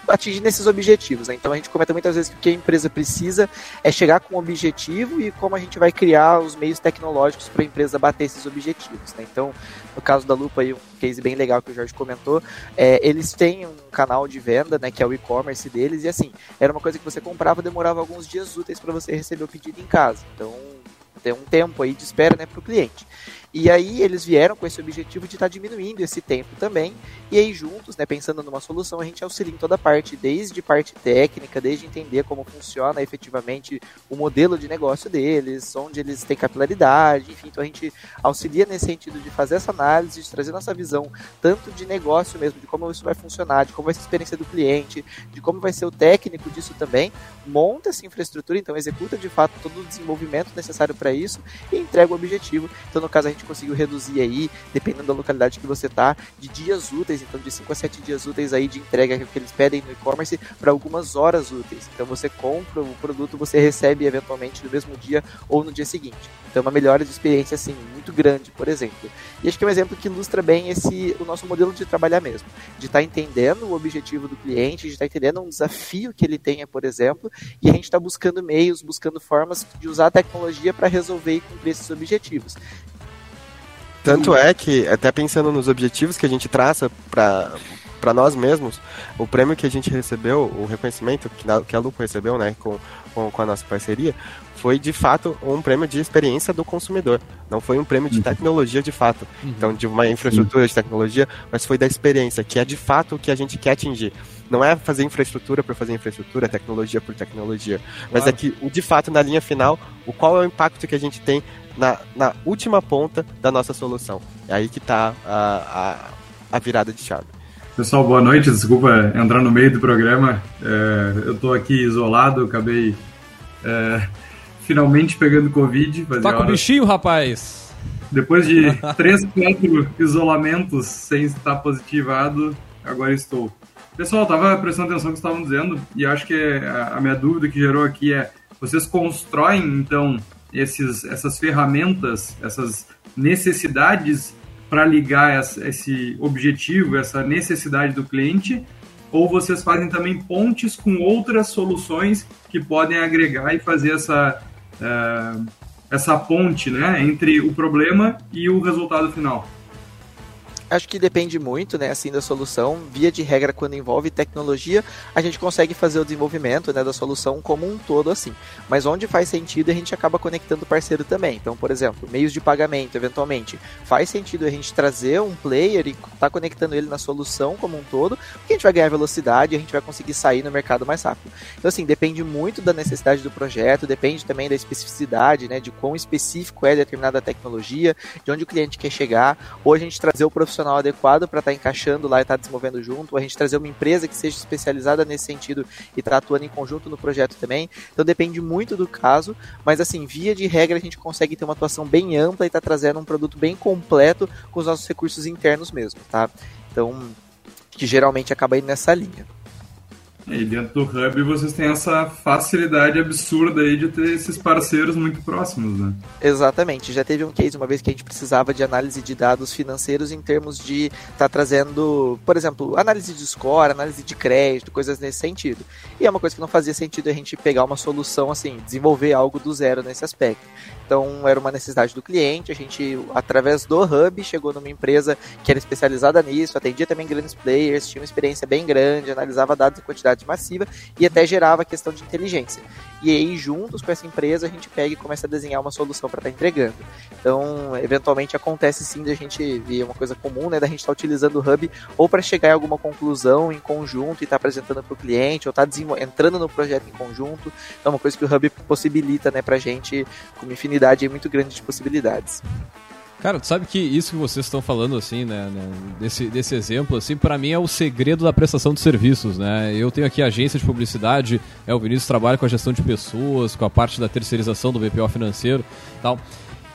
atingindo esses objetivos. Né? Então a gente comenta muitas vezes que o que a empresa precisa é chegar com um objetivo e como a gente vai criar os meios tecnológicos para a empresa bater esses objetivos. Né? Então, no caso da Lupa, aí, um case bem legal que o Jorge comentou, é, eles têm um canal de venda, né, que é o e-commerce deles, e assim, era uma coisa que você comprava, demorava alguns dias úteis para você receber o pedido em casa. Então, tem um tempo aí de espera né, para o cliente. E aí eles vieram com esse objetivo de estar tá diminuindo esse tempo também. E aí juntos, né, pensando numa solução, a gente auxilia em toda parte, desde parte técnica, desde entender como funciona efetivamente o modelo de negócio deles, onde eles têm capilaridade, enfim, então a gente auxilia nesse sentido de fazer essa análise, de trazer nossa visão tanto de negócio mesmo, de como isso vai funcionar, de como vai ser a experiência do cliente, de como vai ser o técnico disso também, monta essa infraestrutura, então executa de fato todo o desenvolvimento necessário para isso e entrega o objetivo. Então no caso a gente conseguiu reduzir aí, dependendo da localidade que você tá, de dias úteis, então de 5 a 7 dias úteis aí de entrega que eles pedem no e-commerce para algumas horas úteis. Então você compra o produto, você recebe eventualmente no mesmo dia ou no dia seguinte. Então uma melhora de experiência assim muito grande, por exemplo. E acho que é um exemplo que ilustra bem esse o nosso modelo de trabalhar mesmo, de estar tá entendendo o objetivo do cliente, de estar tá entendendo um desafio que ele tenha, por exemplo, e a gente está buscando meios, buscando formas de usar a tecnologia para resolver e cumprir esses objetivos. Tanto é que, até pensando nos objetivos que a gente traça para para nós mesmos, o prêmio que a gente recebeu, o reconhecimento que a, que a Lupo recebeu, né, com, com, com, a nossa parceria, foi de fato um prêmio de experiência do consumidor. Não foi um prêmio de uhum. tecnologia de fato. Uhum. Então, de uma infraestrutura de tecnologia, mas foi da experiência, que é de fato o que a gente quer atingir. Não é fazer infraestrutura por fazer infraestrutura, tecnologia por tecnologia. Mas é que, de fato, na linha final, o qual é o impacto que a gente tem na, na última ponta da nossa solução. É aí que está a, a, a virada de chave. Pessoal, boa noite. Desculpa entrar no meio do programa. É, eu estou aqui isolado, acabei é, finalmente pegando Covid. Tá com bichinho, rapaz? Depois de três, quatro isolamentos sem estar positivado, agora estou. Pessoal, estava prestando atenção no que estavam dizendo e acho que a minha dúvida que gerou aqui é: vocês constroem então esses, essas ferramentas, essas necessidades para ligar esse objetivo, essa necessidade do cliente, ou vocês fazem também pontes com outras soluções que podem agregar e fazer essa, uh, essa ponte né, entre o problema e o resultado final? Acho que depende muito, né, assim, da solução. Via de regra, quando envolve tecnologia, a gente consegue fazer o desenvolvimento, né, da solução como um todo, assim. Mas onde faz sentido, a gente acaba conectando o parceiro também. Então, por exemplo, meios de pagamento, eventualmente, faz sentido a gente trazer um player e tá conectando ele na solução como um todo, porque a gente vai ganhar velocidade e a gente vai conseguir sair no mercado mais rápido. Então, assim, depende muito da necessidade do projeto, depende também da especificidade, né, de quão específico é determinada tecnologia, de onde o cliente quer chegar, ou a gente trazer o profissional profissional adequado para estar tá encaixando lá e estar tá desenvolvendo junto, a gente trazer uma empresa que seja especializada nesse sentido e estar tá atuando em conjunto no projeto também. Então depende muito do caso, mas assim, via de regra a gente consegue ter uma atuação bem ampla e estar tá trazendo um produto bem completo com os nossos recursos internos mesmo, tá? Então, que geralmente acaba indo nessa linha. E dentro do Hub vocês têm essa facilidade absurda aí de ter esses parceiros muito próximos, né? Exatamente. Já teve um case uma vez que a gente precisava de análise de dados financeiros em termos de estar tá trazendo, por exemplo, análise de score, análise de crédito, coisas nesse sentido. E é uma coisa que não fazia sentido a gente pegar uma solução assim, desenvolver algo do zero nesse aspecto. Então era uma necessidade do cliente, a gente, através do Hub, chegou numa empresa que era especializada nisso, atendia também grandes players, tinha uma experiência bem grande, analisava dados em quantidade massiva e até gerava questão de inteligência. E aí, juntos com essa empresa, a gente pega e começa a desenhar uma solução para estar tá entregando. Então, eventualmente acontece sim da gente ver uma coisa comum, né, da gente estar tá utilizando o Hub ou para chegar em alguma conclusão em conjunto e estar tá apresentando para o cliente, ou estar tá entrando no projeto em conjunto. Então, é uma coisa que o Hub possibilita, né, para gente com uma infinidade muito grande de possibilidades. Cara, tu sabe que isso que vocês estão falando, assim, né, né desse, desse exemplo, assim, para mim é o segredo da prestação de serviços, né? Eu tenho aqui a agência de publicidade, é, o Vinícius trabalha com a gestão de pessoas, com a parte da terceirização do BPO financeiro tal.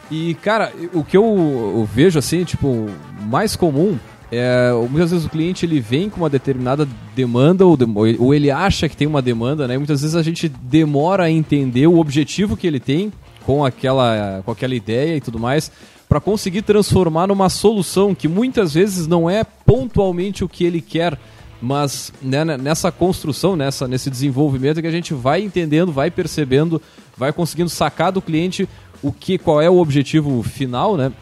E, cara, o que eu, eu vejo, assim, tipo, mais comum é, muitas vezes o cliente ele vem com uma determinada demanda ou, ou ele acha que tem uma demanda, né? E muitas vezes a gente demora a entender o objetivo que ele tem com aquela, com aquela ideia e tudo mais para conseguir transformar numa solução que muitas vezes não é pontualmente o que ele quer, mas né, nessa construção, nessa, nesse desenvolvimento que a gente vai entendendo, vai percebendo, vai conseguindo sacar do cliente o que, qual é o objetivo final, né?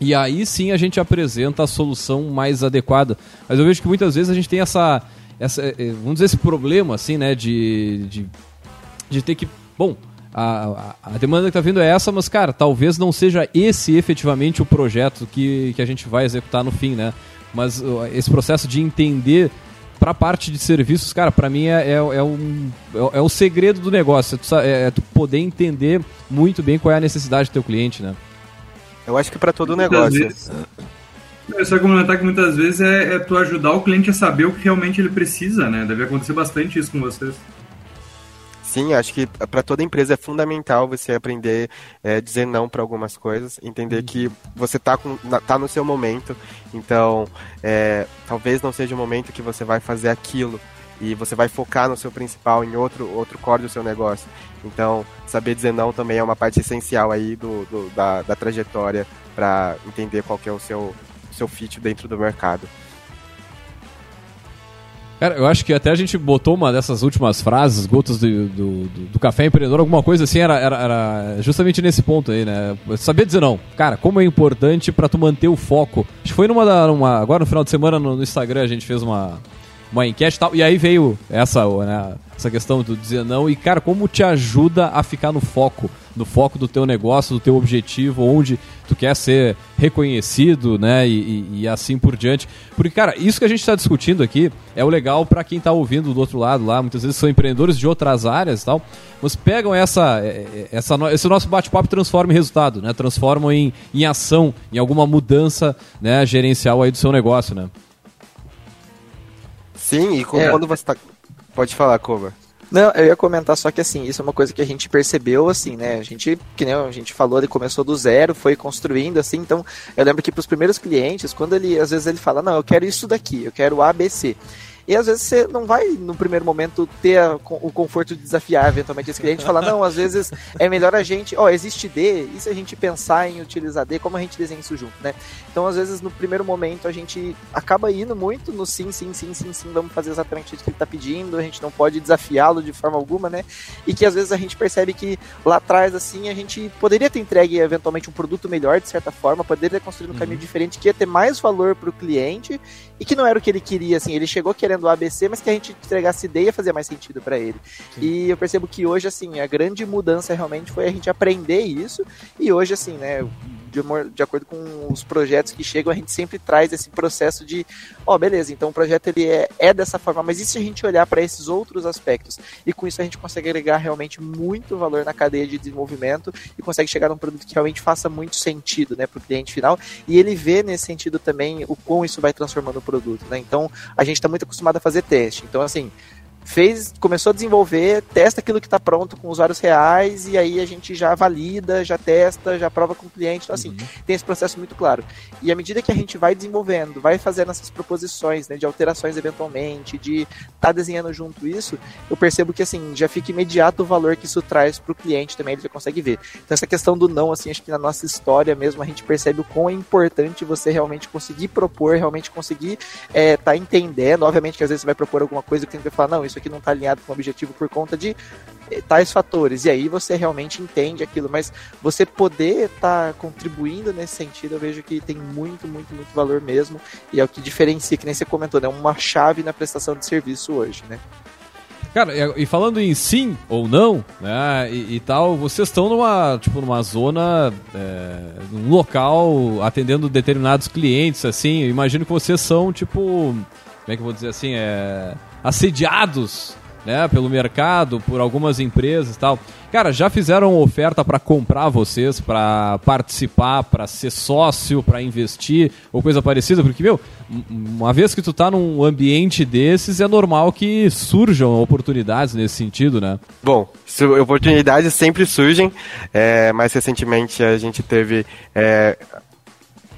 E aí sim a gente apresenta a solução mais adequada. Mas eu vejo que muitas vezes a gente tem essa, essa eh, vamos dizer esse problema assim, né, de, de, de ter que, bom, a, a, demanda que está vindo é essa, mas, cara, talvez não seja esse efetivamente o projeto que, que a gente vai executar no fim, né? Mas uh, esse processo de entender para a parte de serviços, cara, para mim é, é, é, um, é, é, o segredo do negócio. É tu, é, é tu poder entender muito bem qual é a necessidade do teu cliente, né? Eu acho que para todo negócio. Vezes, eu só comentar que muitas vezes é, é tu ajudar o cliente a saber o que realmente ele precisa, né? Deve acontecer bastante isso com vocês. Sim, acho que para toda empresa é fundamental você aprender a é, dizer não para algumas coisas, entender que você está tá no seu momento, então é, talvez não seja o momento que você vai fazer aquilo e você vai focar no seu principal, em outro, outro core do seu negócio. Então, saber dizer não também é uma parte essencial aí do, do da, da trajetória para entender qual que é o seu, seu fit dentro do mercado. Cara, eu acho que até a gente botou uma dessas últimas frases, gotas do, do, do, café empreendedor, alguma coisa assim, era, era, era, justamente nesse ponto aí, né? Saber dizer não. Cara, como é importante para tu manter o foco. Acho que foi numa, numa. Agora no final de semana no, no Instagram a gente fez uma, uma enquete e tal, e aí veio essa, né, essa questão do dizer não, e cara, como te ajuda a ficar no foco no foco do teu negócio, do teu objetivo, onde tu quer ser reconhecido, né? E, e, e assim por diante. Porque, cara, isso que a gente está discutindo aqui é o legal para quem está ouvindo do outro lado lá. Muitas vezes são empreendedores de outras áreas e tal. Mas pegam essa, é, é, essa, esse nosso bate-papo e transformam em resultado, né? Transformam em, em ação, em alguma mudança né, gerencial aí do seu negócio, né? Sim, e é. quando você está Pode falar, Cova. Não, eu ia comentar só que assim, isso é uma coisa que a gente percebeu, assim, né? A gente, que nem a gente falou, ele começou do zero, foi construindo, assim, então eu lembro que para os primeiros clientes, quando ele, às vezes ele fala, não, eu quero isso daqui, eu quero ABC. E às vezes você não vai, no primeiro momento, ter a, o conforto de desafiar eventualmente esse cliente e falar, não, às vezes é melhor a gente, ó, oh, existe D, e se a gente pensar em utilizar D, como a gente desenha isso junto, né? Então, às vezes, no primeiro momento, a gente acaba indo muito no sim, sim, sim, sim, sim, vamos fazer exatamente isso que ele está pedindo, a gente não pode desafiá-lo de forma alguma, né? E que às vezes a gente percebe que lá atrás, assim, a gente poderia ter entregue eventualmente um produto melhor, de certa forma, poderia ter construído um caminho uhum. diferente, que ia ter mais valor para o cliente e que não era o que ele queria, assim, ele chegou querendo o ABC, mas que a gente entregasse ideia fazer mais sentido para ele. Sim. E eu percebo que hoje, assim, a grande mudança realmente foi a gente aprender isso. E hoje, assim, né, de, de, acordo com os projetos que chegam, a gente sempre traz esse processo de, ó, oh, beleza, então o projeto ele é, é dessa forma, mas e se a gente olhar para esses outros aspectos? E com isso a gente consegue agregar realmente muito valor na cadeia de desenvolvimento e consegue chegar num produto que realmente faça muito sentido, né, para o cliente final. E ele vê nesse sentido também o quão isso vai transformando o produto, né? Então a gente está muito acostumado a fazer teste. Então, assim, fez, começou a desenvolver, testa aquilo que está pronto com usuários reais e aí a gente já valida, já testa, já prova com o cliente. Então, assim, uhum. tem esse processo muito claro. E à medida que a gente vai desenvolvendo, vai fazendo essas proposições, né, de alterações eventualmente, de estar tá desenhando junto isso, eu percebo que, assim, já fica imediato o valor que isso traz para o cliente também, ele já consegue ver. Então, essa questão do não, assim, acho que na nossa história mesmo a gente percebe o quão é importante você realmente conseguir propor, realmente conseguir estar é, tá entendendo. Obviamente que às vezes você vai propor alguma coisa que o cliente vai falar, não, isso aqui não está alinhado com o objetivo por conta de eh, tais fatores. E aí você realmente entende aquilo. Mas você poder estar tá contribuindo nesse sentido, eu vejo que tem muito, muito, muito valor mesmo. E é o que diferencia, que nem você comentou, né? Uma chave na prestação de serviço hoje, né? Cara, e falando em sim ou não, né, e, e tal, vocês estão numa, tipo, numa zona, é, num local atendendo determinados clientes, assim, eu imagino que vocês são, tipo, como é que eu vou dizer assim, é, assediados né, pelo mercado, por algumas empresas e tal. Cara, já fizeram oferta para comprar vocês, para participar, para ser sócio, para investir ou coisa parecida? Porque, meu, uma vez que tu tá num ambiente desses, é normal que surjam oportunidades nesse sentido, né? Bom, oportunidades sempre surgem. É, mais recentemente a gente teve é,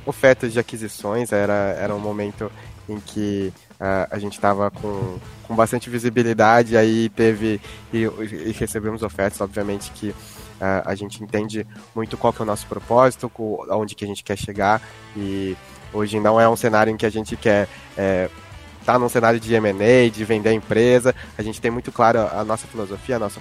ofertas de aquisições, era, era um momento em que Uh, a gente estava com, com bastante visibilidade, aí teve e, e recebemos ofertas, obviamente que uh, a gente entende muito qual que é o nosso propósito, aonde que a gente quer chegar e hoje não é um cenário em que a gente quer é, tá num cenário de M&A, de vender a empresa, a gente tem muito claro a nossa filosofia, a nossa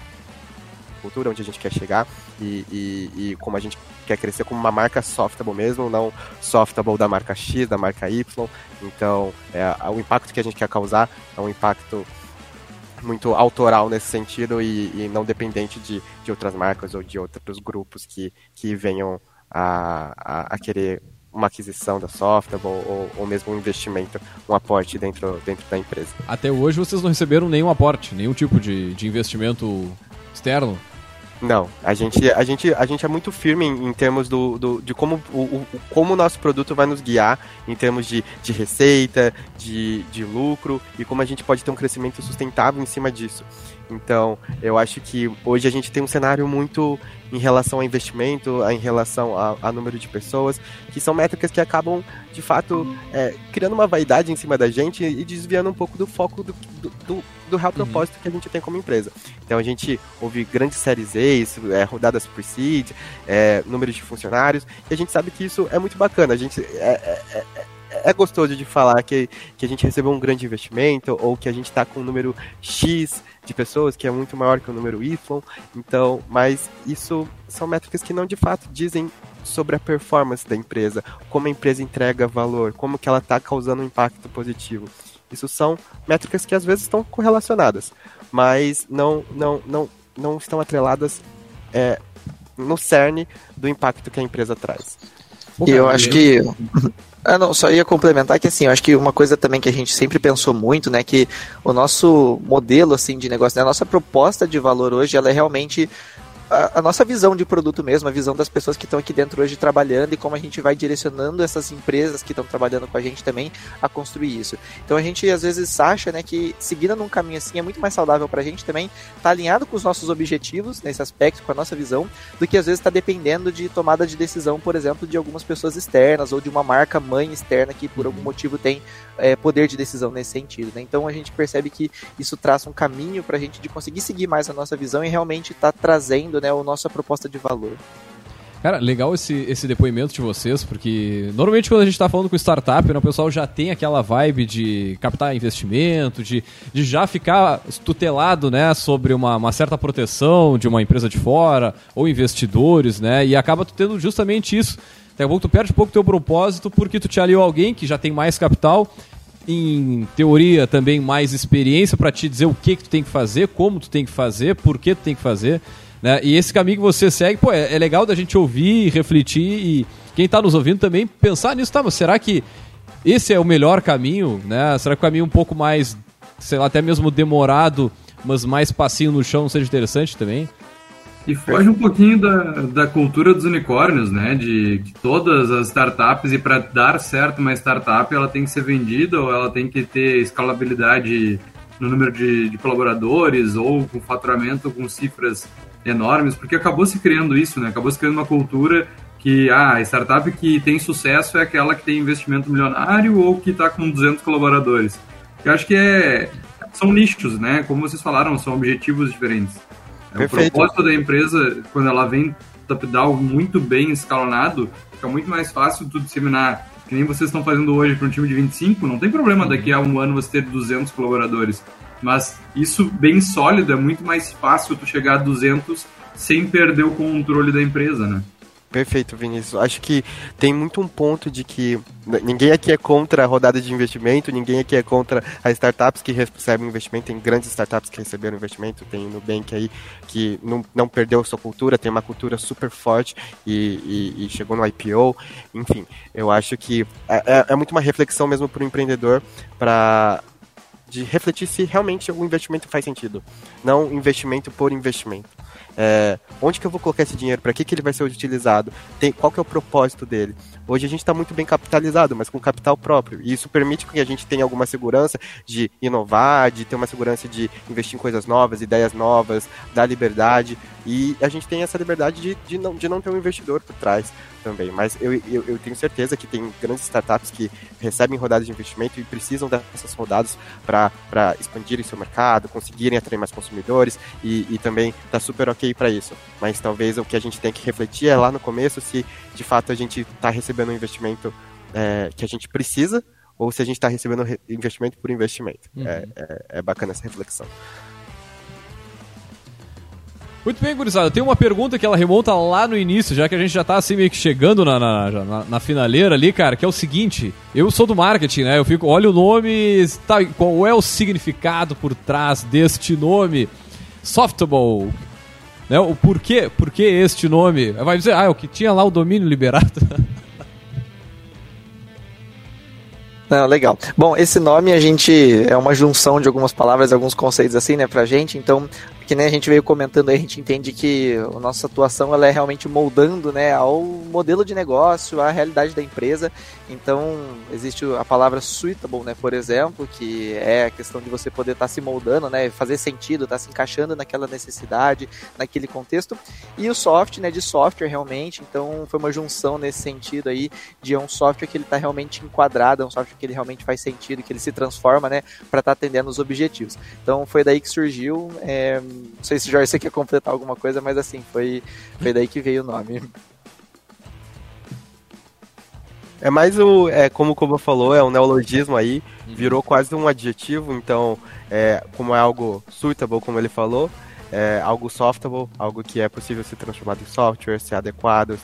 cultura, onde a gente quer chegar e, e, e, como a gente quer crescer como uma marca softable mesmo, não softable da marca X, da marca Y. Então, é, o impacto que a gente quer causar é um impacto muito autoral nesse sentido e, e não dependente de, de outras marcas ou de outros grupos que, que venham a, a, a querer uma aquisição da Softable ou, ou mesmo um investimento, um aporte dentro, dentro da empresa. Até hoje vocês não receberam nenhum aporte, nenhum tipo de, de investimento externo? Não, a gente, a gente, a gente é muito firme em, em termos do, do, de como o, o, como o nosso produto vai nos guiar em termos de, de receita, de, de lucro e como a gente pode ter um crescimento sustentável em cima disso. Então, eu acho que hoje a gente tem um cenário muito em relação a investimento, em relação a, a número de pessoas, que são métricas que acabam, de fato, é, criando uma vaidade em cima da gente e desviando um pouco do foco do, do, do, do real uhum. propósito uhum. que a gente tem como empresa. Então, a gente ouve grandes séries E, é, rodadas por seed, é, números de funcionários, e a gente sabe que isso é muito bacana. A gente é, é, gostoso de falar que, que a gente recebeu um grande investimento ou que a gente está com um número X de pessoas que é muito maior que o número Y. Então, mas isso são métricas que não de fato dizem sobre a performance da empresa, como a empresa entrega valor, como que ela está causando um impacto positivo. Isso são métricas que às vezes estão correlacionadas, mas não, não, não, não estão atreladas é, no cerne do impacto que a empresa traz. E eu acho que ah, não, só ia complementar que assim, eu acho que uma coisa também que a gente sempre pensou muito, né, que o nosso modelo assim de negócio, né, a nossa proposta de valor hoje, ela é realmente a, a, nossa visão de produto mesmo, a visão das pessoas que estão aqui dentro hoje trabalhando e como a gente vai direcionando essas empresas que estão trabalhando com a gente também a construir isso. Então a gente às vezes acha, né, que seguindo num caminho assim é muito mais saudável para a gente também estar tá alinhado com os nossos objetivos nesse aspecto, com a nossa visão, do que às vezes está dependendo de tomada de decisão, por exemplo, de algumas pessoas externas ou de uma marca mãe externa que por algum motivo tem é, poder de decisão nesse sentido. Né? Então a gente percebe que isso traça um caminho para a gente de conseguir seguir mais a nossa visão e realmente estar tá trazendo né, a nossa proposta de valor. Cara, legal esse, esse depoimento de vocês, porque normalmente quando a gente está falando com startup, né, o pessoal já tem aquela vibe de captar investimento, de, de já ficar tutelado né, sobre uma, uma certa proteção de uma empresa de fora, ou investidores, né, e acaba tendo justamente isso Daqui a pouco tu perde um pouco teu propósito porque tu te aliou a alguém que já tem mais capital, em teoria também mais experiência para te dizer o que, que tu tem que fazer, como tu tem que fazer, por que tu tem que fazer. Né? E esse caminho que você segue, pô, é, é legal da gente ouvir, refletir e quem está nos ouvindo também pensar nisso, tá? Mas será que esse é o melhor caminho, né? Será que o caminho um pouco mais, sei lá, até mesmo demorado, mas mais passinho no chão não seja interessante também? E foge um pouquinho da, da cultura dos unicórnios, né? De, de todas as startups, e para dar certo uma startup, ela tem que ser vendida ou ela tem que ter escalabilidade no número de, de colaboradores ou com faturamento com cifras enormes, porque acabou se criando isso, né? Acabou se criando uma cultura que ah, a startup que tem sucesso é aquela que tem investimento milionário ou que está com 200 colaboradores. Eu acho que é, são nichos, né? Como vocês falaram, são objetivos diferentes. Perfeito. O propósito da empresa, quando ela vem top-down muito bem escalonado, fica muito mais fácil tu disseminar, que nem vocês estão fazendo hoje para um time de 25, não tem problema daqui a um ano você ter 200 colaboradores. Mas isso bem sólido, é muito mais fácil tu chegar a 200 sem perder o controle da empresa, né? Perfeito, Vinícius. Acho que tem muito um ponto de que ninguém aqui é contra a rodada de investimento, ninguém aqui é contra as startups que recebem investimento. Tem grandes startups que receberam investimento, tem o Nubank aí que não, não perdeu sua cultura, tem uma cultura super forte e, e, e chegou no IPO. Enfim, eu acho que é, é, é muito uma reflexão mesmo para o empreendedor para de refletir se realmente o investimento faz sentido, não investimento por investimento. É, onde que eu vou colocar esse dinheiro? Para que, que ele vai ser utilizado? Tem, qual que é o propósito dele? Hoje a gente está muito bem capitalizado, mas com capital próprio. E isso permite que a gente tenha alguma segurança de inovar, de ter uma segurança de investir em coisas novas, ideias novas, dar liberdade. E a gente tem essa liberdade de, de, não, de não ter um investidor por trás também. Mas eu, eu, eu tenho certeza que tem grandes startups que recebem rodadas de investimento e precisam dessas rodadas para expandirem seu mercado, conseguirem atrair mais consumidores e, e também tá super ok para isso. Mas talvez o que a gente tem que refletir é lá no começo se de fato a gente está recebendo um investimento é, que a gente precisa ou se a gente está recebendo investimento por investimento. Uhum. É, é, é bacana essa reflexão. Muito bem, gurizada. Tem uma pergunta que ela remonta lá no início, já que a gente já tá assim meio que chegando na, na, na, na finaleira ali, cara, que é o seguinte. Eu sou do marketing, né? Eu fico, olha o nome, tá, qual é o significado por trás deste nome? Softball. Né? O porquê, porquê este nome? Vai dizer, ah, é o que tinha lá o domínio liberado. Não, legal. Bom, esse nome a gente é uma junção de algumas palavras, alguns conceitos assim, né, pra gente. Então, que nem a gente veio comentando aí, a gente entende que a nossa atuação ela é realmente moldando né, ao modelo de negócio, à realidade da empresa. Então, existe a palavra suitable, né, por exemplo, que é a questão de você poder estar tá se moldando, né, fazer sentido, estar tá se encaixando naquela necessidade, naquele contexto. E o soft, né, de software realmente, então foi uma junção nesse sentido aí, de um software que ele está realmente enquadrado, é um software que ele realmente faz sentido, que ele se transforma, né, para estar tá atendendo os objetivos. Então, foi daí que surgiu. É, não sei se o Jorge quer completar alguma coisa, mas assim, foi, foi daí que veio o nome. É mais o, é, como o Koba falou, é um neologismo aí, virou quase um adjetivo, então, é, como é algo suitable, como ele falou, é algo softable, algo que é possível ser transformado em software, ser adequado,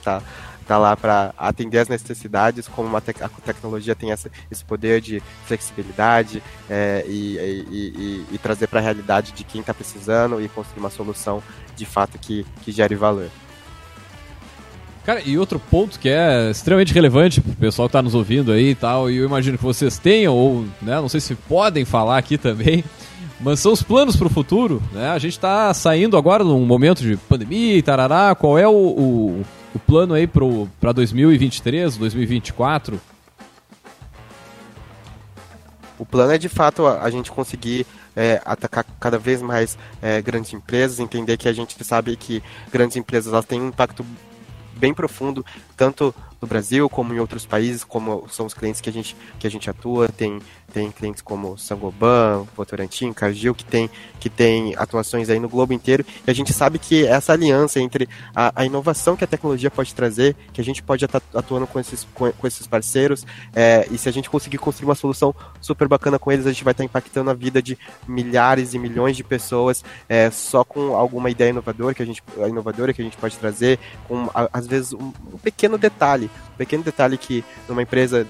está tá lá para atender as necessidades, como te a tecnologia tem essa, esse poder de flexibilidade é, e, e, e, e, trazer para a realidade de quem está precisando e construir uma solução de fato que, que gere valor. Cara, e outro ponto que é extremamente relevante pro pessoal que tá nos ouvindo aí e tal, e eu imagino que vocês tenham, ou né, não sei se podem falar aqui também, mas são os planos para o futuro, né? A gente está saindo agora num momento de pandemia e tarará, qual é o, o o plano aí para 2023, 2024? O plano é de fato a, gente conseguir é, atacar cada vez mais é, grandes empresas, entender que a gente sabe que grandes empresas elas têm um impacto bem profundo, tanto no Brasil como em outros países, como são os clientes que a gente, que a gente atua, tem tem clientes como Sangoban, Votorantim, Cargill, que tem, que tem atuações aí no globo inteiro, e a gente sabe que essa aliança entre a, a inovação que a tecnologia pode trazer, que a gente pode estar atuando com esses, com, com esses parceiros, é, e se a gente conseguir construir uma solução super bacana com eles, a gente vai estar impactando a vida de milhares e milhões de pessoas é, só com alguma ideia inovadora que a gente, inovadora que a gente pode trazer, com às vezes um, um pequeno detalhe, um pequeno detalhe que numa empresa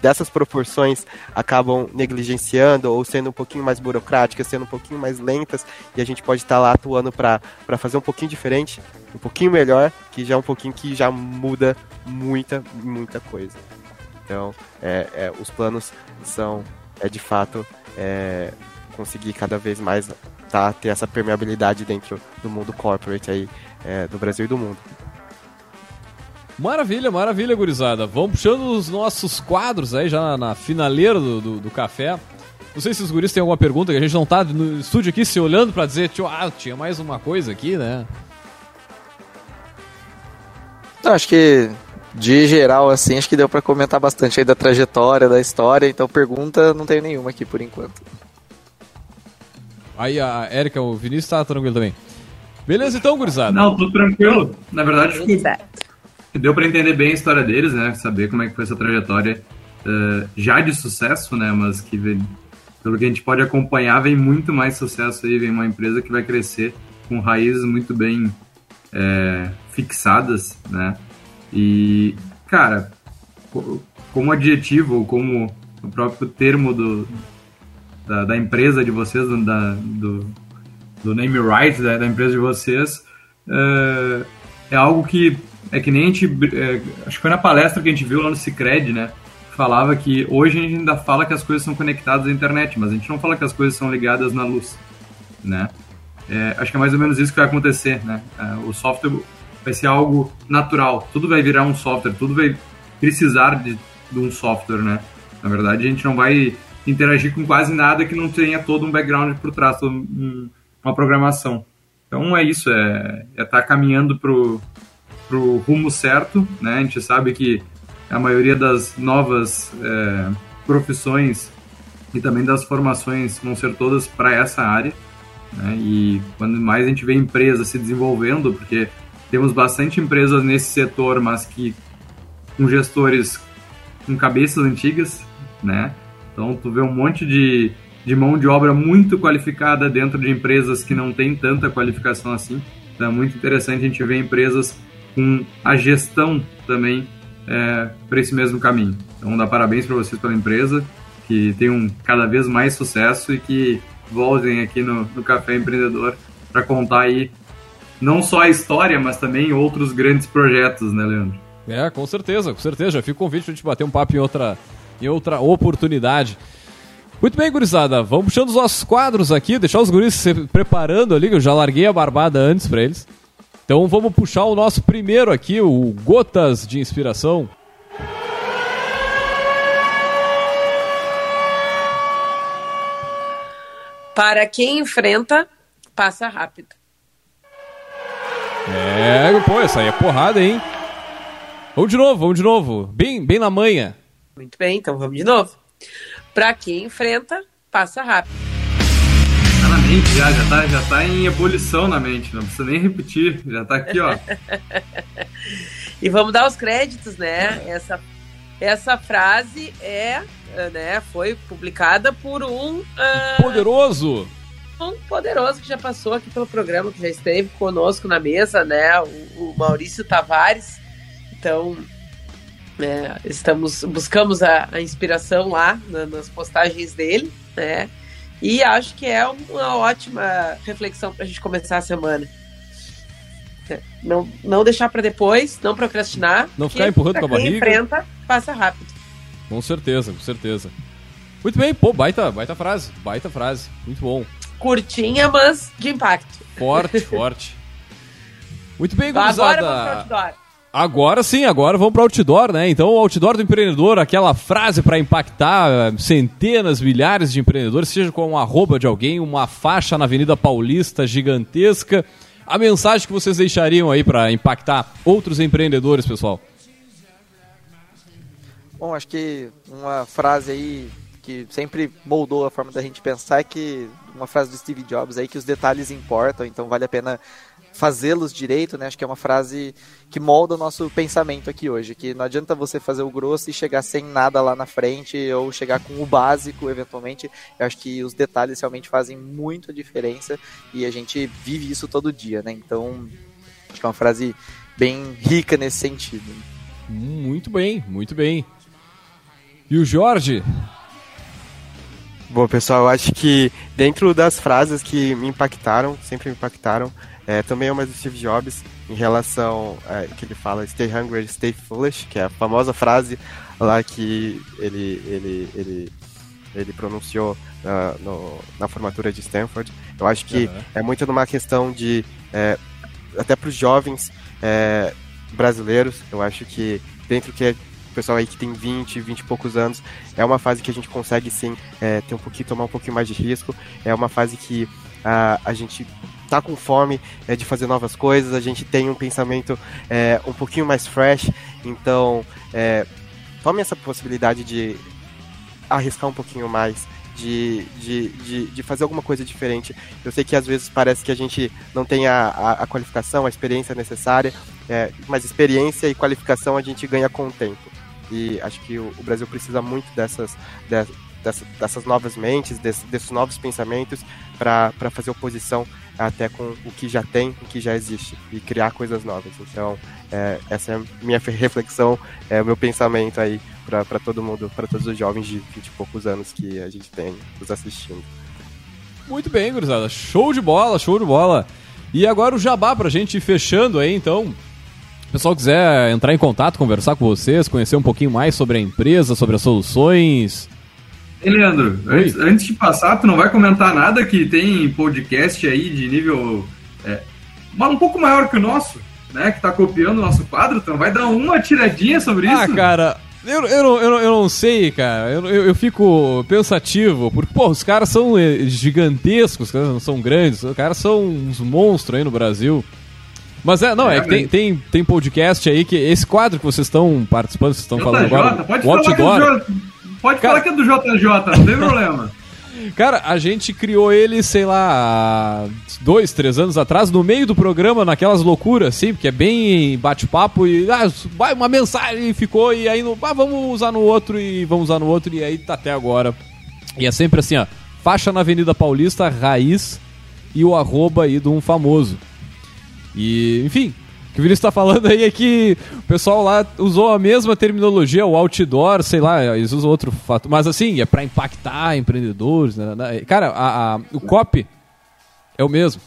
dessas proporções acabam negligenciando ou sendo um pouquinho mais burocráticas, sendo um pouquinho mais lentas, e a gente pode estar lá atuando para fazer um pouquinho diferente, um pouquinho melhor, que já é um pouquinho que já muda muita, muita coisa. Então, é, é, os planos são, é de fato, é, conseguir cada vez mais tá, ter essa permeabilidade dentro do mundo corporate aí, é, do Brasil e do mundo. Maravilha, maravilha, gurizada. Vamos puxando os nossos quadros aí já na finaleira do, do, do café. Não sei se os guris têm alguma pergunta, que a gente não tá no estúdio aqui se olhando pra dizer, tio, ah, tinha mais uma coisa aqui, né? Não, acho que de geral, assim, acho que deu para comentar bastante aí da trajetória, da história, então pergunta não tenho nenhuma aqui por enquanto. Aí a Érica, o Vinícius tá tranquilo também. Beleza então, gurizada? Não, tudo tranquilo. Na verdade, deu para entender bem a história deles, né? Saber como é que foi essa trajetória uh, já de sucesso, né? Mas que, pelo que a gente pode acompanhar, vem muito mais sucesso aí, vem uma empresa que vai crescer com raízes muito bem é, fixadas, né? E, cara, como adjetivo ou como o próprio termo do, da, da empresa de vocês, da, do, do name right da, da empresa de vocês, é, é, algo que é que nem a gente. É, acho que foi na palestra que a gente viu lá no Cicred, né? Falava que hoje a gente ainda fala que as coisas são conectadas à internet, mas a gente não fala que as coisas são ligadas na luz, né? É, acho que é mais ou menos isso que vai acontecer, né? É, o software vai ser algo natural, tudo vai virar um software, tudo vai precisar de, de um software, né? Na verdade, a gente não vai interagir com quase nada que não tenha todo um background por trás, um, uma programação. Então é isso, é estar é tá caminhando pro, pro rumo certo, né? A gente sabe que a maioria das novas é, profissões e também das formações vão ser todas para essa área. Né? E quando mais a gente vê empresas se desenvolvendo, porque temos bastante empresas nesse setor, mas que com gestores com cabeças antigas, né? Então tu vê um monte de, de mão de obra muito qualificada dentro de empresas que não tem tanta qualificação assim. Então é muito interessante a gente ver empresas com a gestão também é, para esse mesmo caminho. Então dá parabéns para vocês pela empresa, que tenham cada vez mais sucesso e que voltem aqui no, no Café Empreendedor para contar aí não só a história, mas também outros grandes projetos, né, Leandro? É, com certeza, com certeza. Já fica convite para a gente bater um papo em outra, em outra oportunidade. Muito bem, gurizada. Vamos puxando os nossos quadros aqui, deixar os guris se preparando ali, que eu já larguei a barbada antes para eles. Então vamos puxar o nosso primeiro aqui, o Gotas de Inspiração. Para quem enfrenta, passa rápido. É, pô, essa aí é porrada, hein? Vamos de novo, vamos de novo. Bem, bem na manha. Muito bem, então vamos de novo. Para quem enfrenta, passa rápido. Mente já, já tá, já tá em ebulição na mente, não precisa nem repetir, já tá aqui, ó. e vamos dar os créditos, né? Essa, essa frase é né, foi publicada por um. Uh, poderoso! Um poderoso que já passou aqui pelo programa, que já esteve conosco na mesa, né? O, o Maurício Tavares. Então, é, estamos buscamos a, a inspiração lá na, nas postagens dele, né? E acho que é uma ótima reflexão para a gente começar a semana. Não, não deixar para depois, não procrastinar. Não ficar empurrando com a barriga. enfrenta, passa rápido. Com certeza, com certeza. Muito bem, pô, baita, baita frase, baita frase, muito bom. Curtinha, mas de impacto. Forte, forte. Muito bem, gurizada. Agora vamos Agora sim, agora vamos para o outdoor, né? Então, o outdoor do empreendedor, aquela frase para impactar eh, centenas, milhares de empreendedores, seja com um arroba de alguém, uma faixa na Avenida Paulista gigantesca. A mensagem que vocês deixariam aí para impactar outros empreendedores, pessoal? Bom, acho que uma frase aí que sempre moldou a forma da gente pensar é que uma frase do Steve Jobs aí que os detalhes importam, então vale a pena fazê-los direito, né? Acho que é uma frase que molda o nosso pensamento aqui hoje, que não adianta você fazer o grosso e chegar sem nada lá na frente ou chegar com o básico eventualmente. Eu acho que os detalhes realmente fazem muita diferença e a gente vive isso todo dia, né? Então, acho que é uma frase bem rica nesse sentido. Muito bem, muito bem. E o Jorge? Bom, pessoal, eu acho que dentro das frases que me impactaram, sempre me impactaram, é, também é uma do Steve Jobs, em relação é, que ele fala Stay hungry, stay foolish, que é a famosa frase lá que ele, ele, ele, ele pronunciou na, no, na formatura de Stanford. Eu acho que uhum. é muito numa questão de, é, até para os jovens é, brasileiros, eu acho que dentro que pessoal aí que tem 20, 20 e poucos anos, é uma fase que a gente consegue sim é, ter um pouquinho, tomar um pouquinho mais de risco. É uma fase que a, a gente tá com fome é, de fazer novas coisas, a gente tem um pensamento é, um pouquinho mais fresh, então é, tome essa possibilidade de arriscar um pouquinho mais, de, de, de, de, fazer alguma coisa diferente. Eu sei que às vezes parece que a gente não tem a, a, a qualificação, a experiência necessária, é, mas experiência e qualificação a gente ganha com o tempo. E acho que o, Brasil precisa muito dessas, dessas, dessas novas mentes, desse, desses novos pensamentos para fazer oposição até com o que já tem, o que já existe e criar coisas novas. Então, é, essa é a minha reflexão, é o meu pensamento aí para todo mundo, para todos os jovens de 20 e poucos anos que a gente tem nos assistindo. Muito bem, gurizada. Show de bola, show de bola. E agora o jabá pra gente ir fechando aí, então. Se o pessoal quiser entrar em contato, conversar com vocês, conhecer um pouquinho mais sobre a empresa, sobre as soluções. Ei, Leandro, antes, antes, de passar, tu não vai comentar nada que tem podcast aí de nível é, um pouco maior que o nosso, né? Que tá copiando o nosso quadro, tu não vai dar uma tiradinha sobre ah, isso? Ah, cara, eu, eu, não, eu, não, eu não sei, cara. Eu, eu, eu, fico pensativo, porque, pô, os caras são eh, gigantescos, os caras não são grandes, os caras são uns monstros aí no Brasil. Mas é, não, é, é que tem, tem, tem podcast aí que esse quadro que vocês estão participando, vocês estão falando agora, pode o outdoor. Pode cara... falar que é do JJ, não tem problema. Cara, a gente criou ele, sei lá, dois, três anos atrás, no meio do programa, naquelas loucuras, assim, porque é bem bate-papo e ah, vai uma mensagem e ficou, e aí no, ah, vamos usar no outro e vamos usar no outro, e aí tá até agora. E é sempre assim, ó, faixa na Avenida Paulista, raiz e o arroba aí de um famoso. E, enfim, que o Vinícius está falando aí é que o pessoal lá usou a mesma terminologia, o outdoor, sei lá, eles usam outro fato. Mas assim, é para impactar empreendedores. Né, né? Cara, a, a, o copy é o mesmo.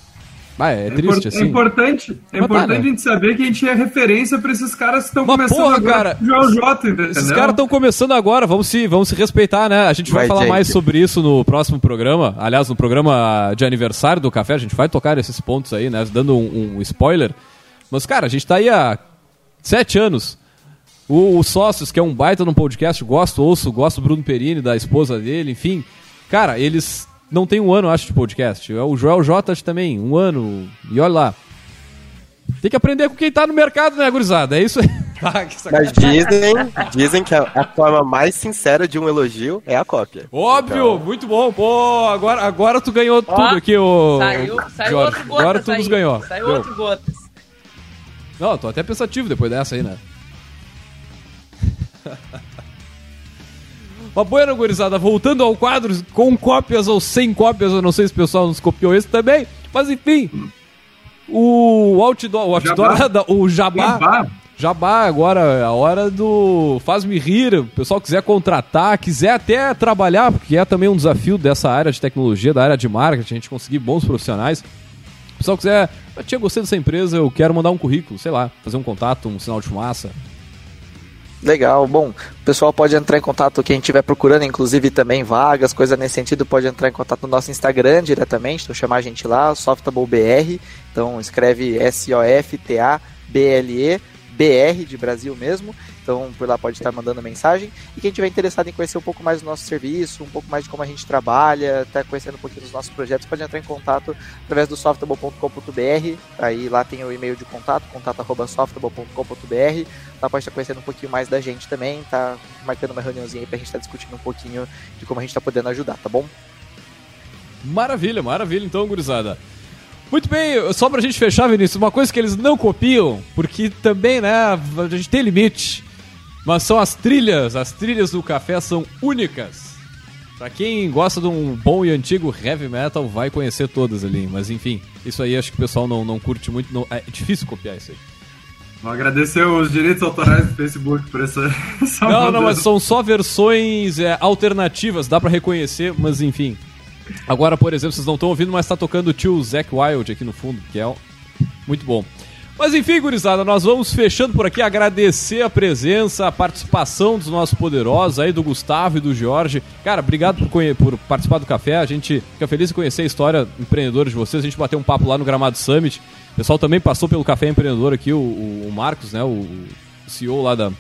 Ah, é, é triste, assim. É importante, é importante tá, né? a gente saber que a gente é referência para esses caras que estão começando porra, agora. Cara, João J, esses caras estão começando agora, vamos se, vamos se respeitar, né? A gente vai, vai falar gente. mais sobre isso no próximo programa. Aliás, no programa de aniversário do café, a gente vai tocar esses pontos aí, né? Dando um, um spoiler. Mas, cara, a gente tá aí há sete anos. O, o Sócios, que é um baita no podcast, gosto, ouço, gosto do Bruno Perini, da esposa dele, enfim. Cara, eles não tem um ano, acho, de podcast. O Joel J também, um ano. E olha lá. Tem que aprender com quem tá no mercado, né, gurizada? É isso aí. Ah, Mas dizem, dizem que a, a, forma mais sincera de um elogio é a cópia. Óbvio, então... muito bom. Pô, agora, agora tu ganhou Ó, tudo aqui, ô. Saiu, saiu outro gotas Agora tu nos ganhou. Saiu outro gotas. Não, tô até pensativo depois dessa aí, né? Uma boa gurizada, voltando ao quadro, com cópias ou sem cópias, eu não sei se o pessoal nos copiou esse também, mas enfim, o outdoor, o, outdoor, jabá. o jabá, jabá, jabá agora é a hora do faz-me rir, o pessoal quiser contratar, quiser até trabalhar, porque é também um desafio dessa área de tecnologia, da área de marketing, a gente conseguir bons profissionais. O pessoal quiser, eu tinha gostei dessa empresa, eu quero mandar um currículo, sei lá, fazer um contato, um sinal de fumaça, Legal, bom, o pessoal pode entrar em contato, quem estiver procurando, inclusive também vagas, coisa nesse sentido, pode entrar em contato no nosso Instagram diretamente, então chamar a gente lá, SoftableBR, então escreve S-O-F-T-A-B-L-E, BR de Brasil mesmo, então por lá pode estar mandando mensagem. E quem tiver interessado em conhecer um pouco mais do nosso serviço, um pouco mais de como a gente trabalha, até conhecendo um pouquinho dos nossos projetos, pode entrar em contato através do softable.com.br. Aí lá tem o e-mail de contato, contato.softable.com.br. Lá pode estar conhecendo um pouquinho mais da gente também, tá marcando uma reuniãozinha aí pra gente estar discutindo um pouquinho de como a gente tá podendo ajudar, tá bom? Maravilha, maravilha então, gurizada. Muito bem, só pra gente fechar, Vinícius, uma coisa que eles não copiam, porque também, né, a gente tem limite. Mas são as trilhas. As trilhas do café são únicas. Pra quem gosta de um bom e antigo heavy metal, vai conhecer todas ali. Mas enfim, isso aí acho que o pessoal não, não curte muito. Não, é difícil copiar isso aí. Vou agradecer os direitos autorais do Facebook por essa. essa não, não, mas são só versões é, alternativas, dá para reconhecer, mas enfim. Agora, por exemplo, vocês não estão ouvindo, mas tá tocando o tio Zack Wild aqui no fundo, que é muito bom. Mas enfim, gurizada, nós vamos fechando por aqui, agradecer a presença, a participação dos nossos poderosos aí, do Gustavo e do Jorge. Cara, obrigado por, por participar do café, a gente fica feliz em conhecer a história empreendedora de vocês, a gente bateu um papo lá no Gramado Summit, o pessoal também passou pelo Café Empreendedor aqui, o, o Marcos, né, o CEO lá da,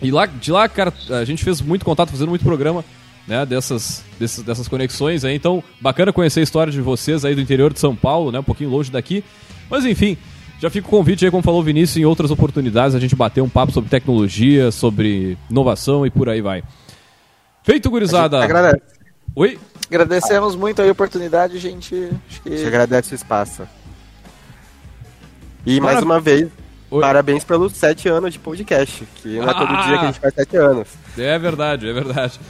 E lá, de lá, cara, a gente fez muito contato, fazendo muito programa, né, dessas, dessas, dessas conexões aí. Então, bacana conhecer a história de vocês aí do interior de São Paulo, né, um pouquinho longe daqui. Mas enfim, já fica o convite aí, como falou o Vinícius, em outras oportunidades a gente bater um papo sobre tecnologia, sobre inovação e por aí vai. Feito, gurizada. Agradece. Oi? Agradecemos muito aí a oportunidade, gente. Acho A gente que agradece o espaço. E Mara- mais uma vez, Oi. parabéns pelos sete anos de podcast, que não é todo Ah! dia que a gente faz sete anos. É verdade, é verdade.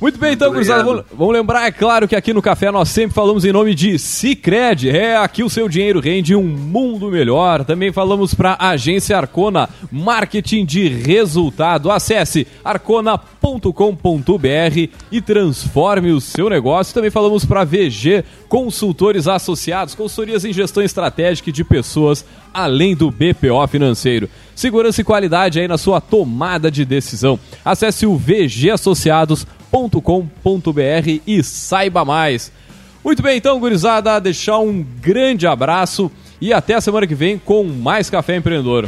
Muito bem, então, gurizada, obrigado. vamos, vamos lembrar, é claro, que aqui no Café nós sempre falamos em nome de Cicred. É, aqui o seu dinheiro rende um mundo melhor. Também falamos para a agência Arcona, marketing de resultado. Acesse arcona.com.br e transforme o seu negócio. Também falamos para VG, consultores associados, consultorias em gestão estratégica de pessoas, além do BPO financeiro. Segurança e qualidade aí na sua tomada de decisão. Acesse o vgassociados.com.br e saiba mais. Muito bem, então, gurizada, deixar um grande abraço e até a semana que vem com mais Café Empreendedor.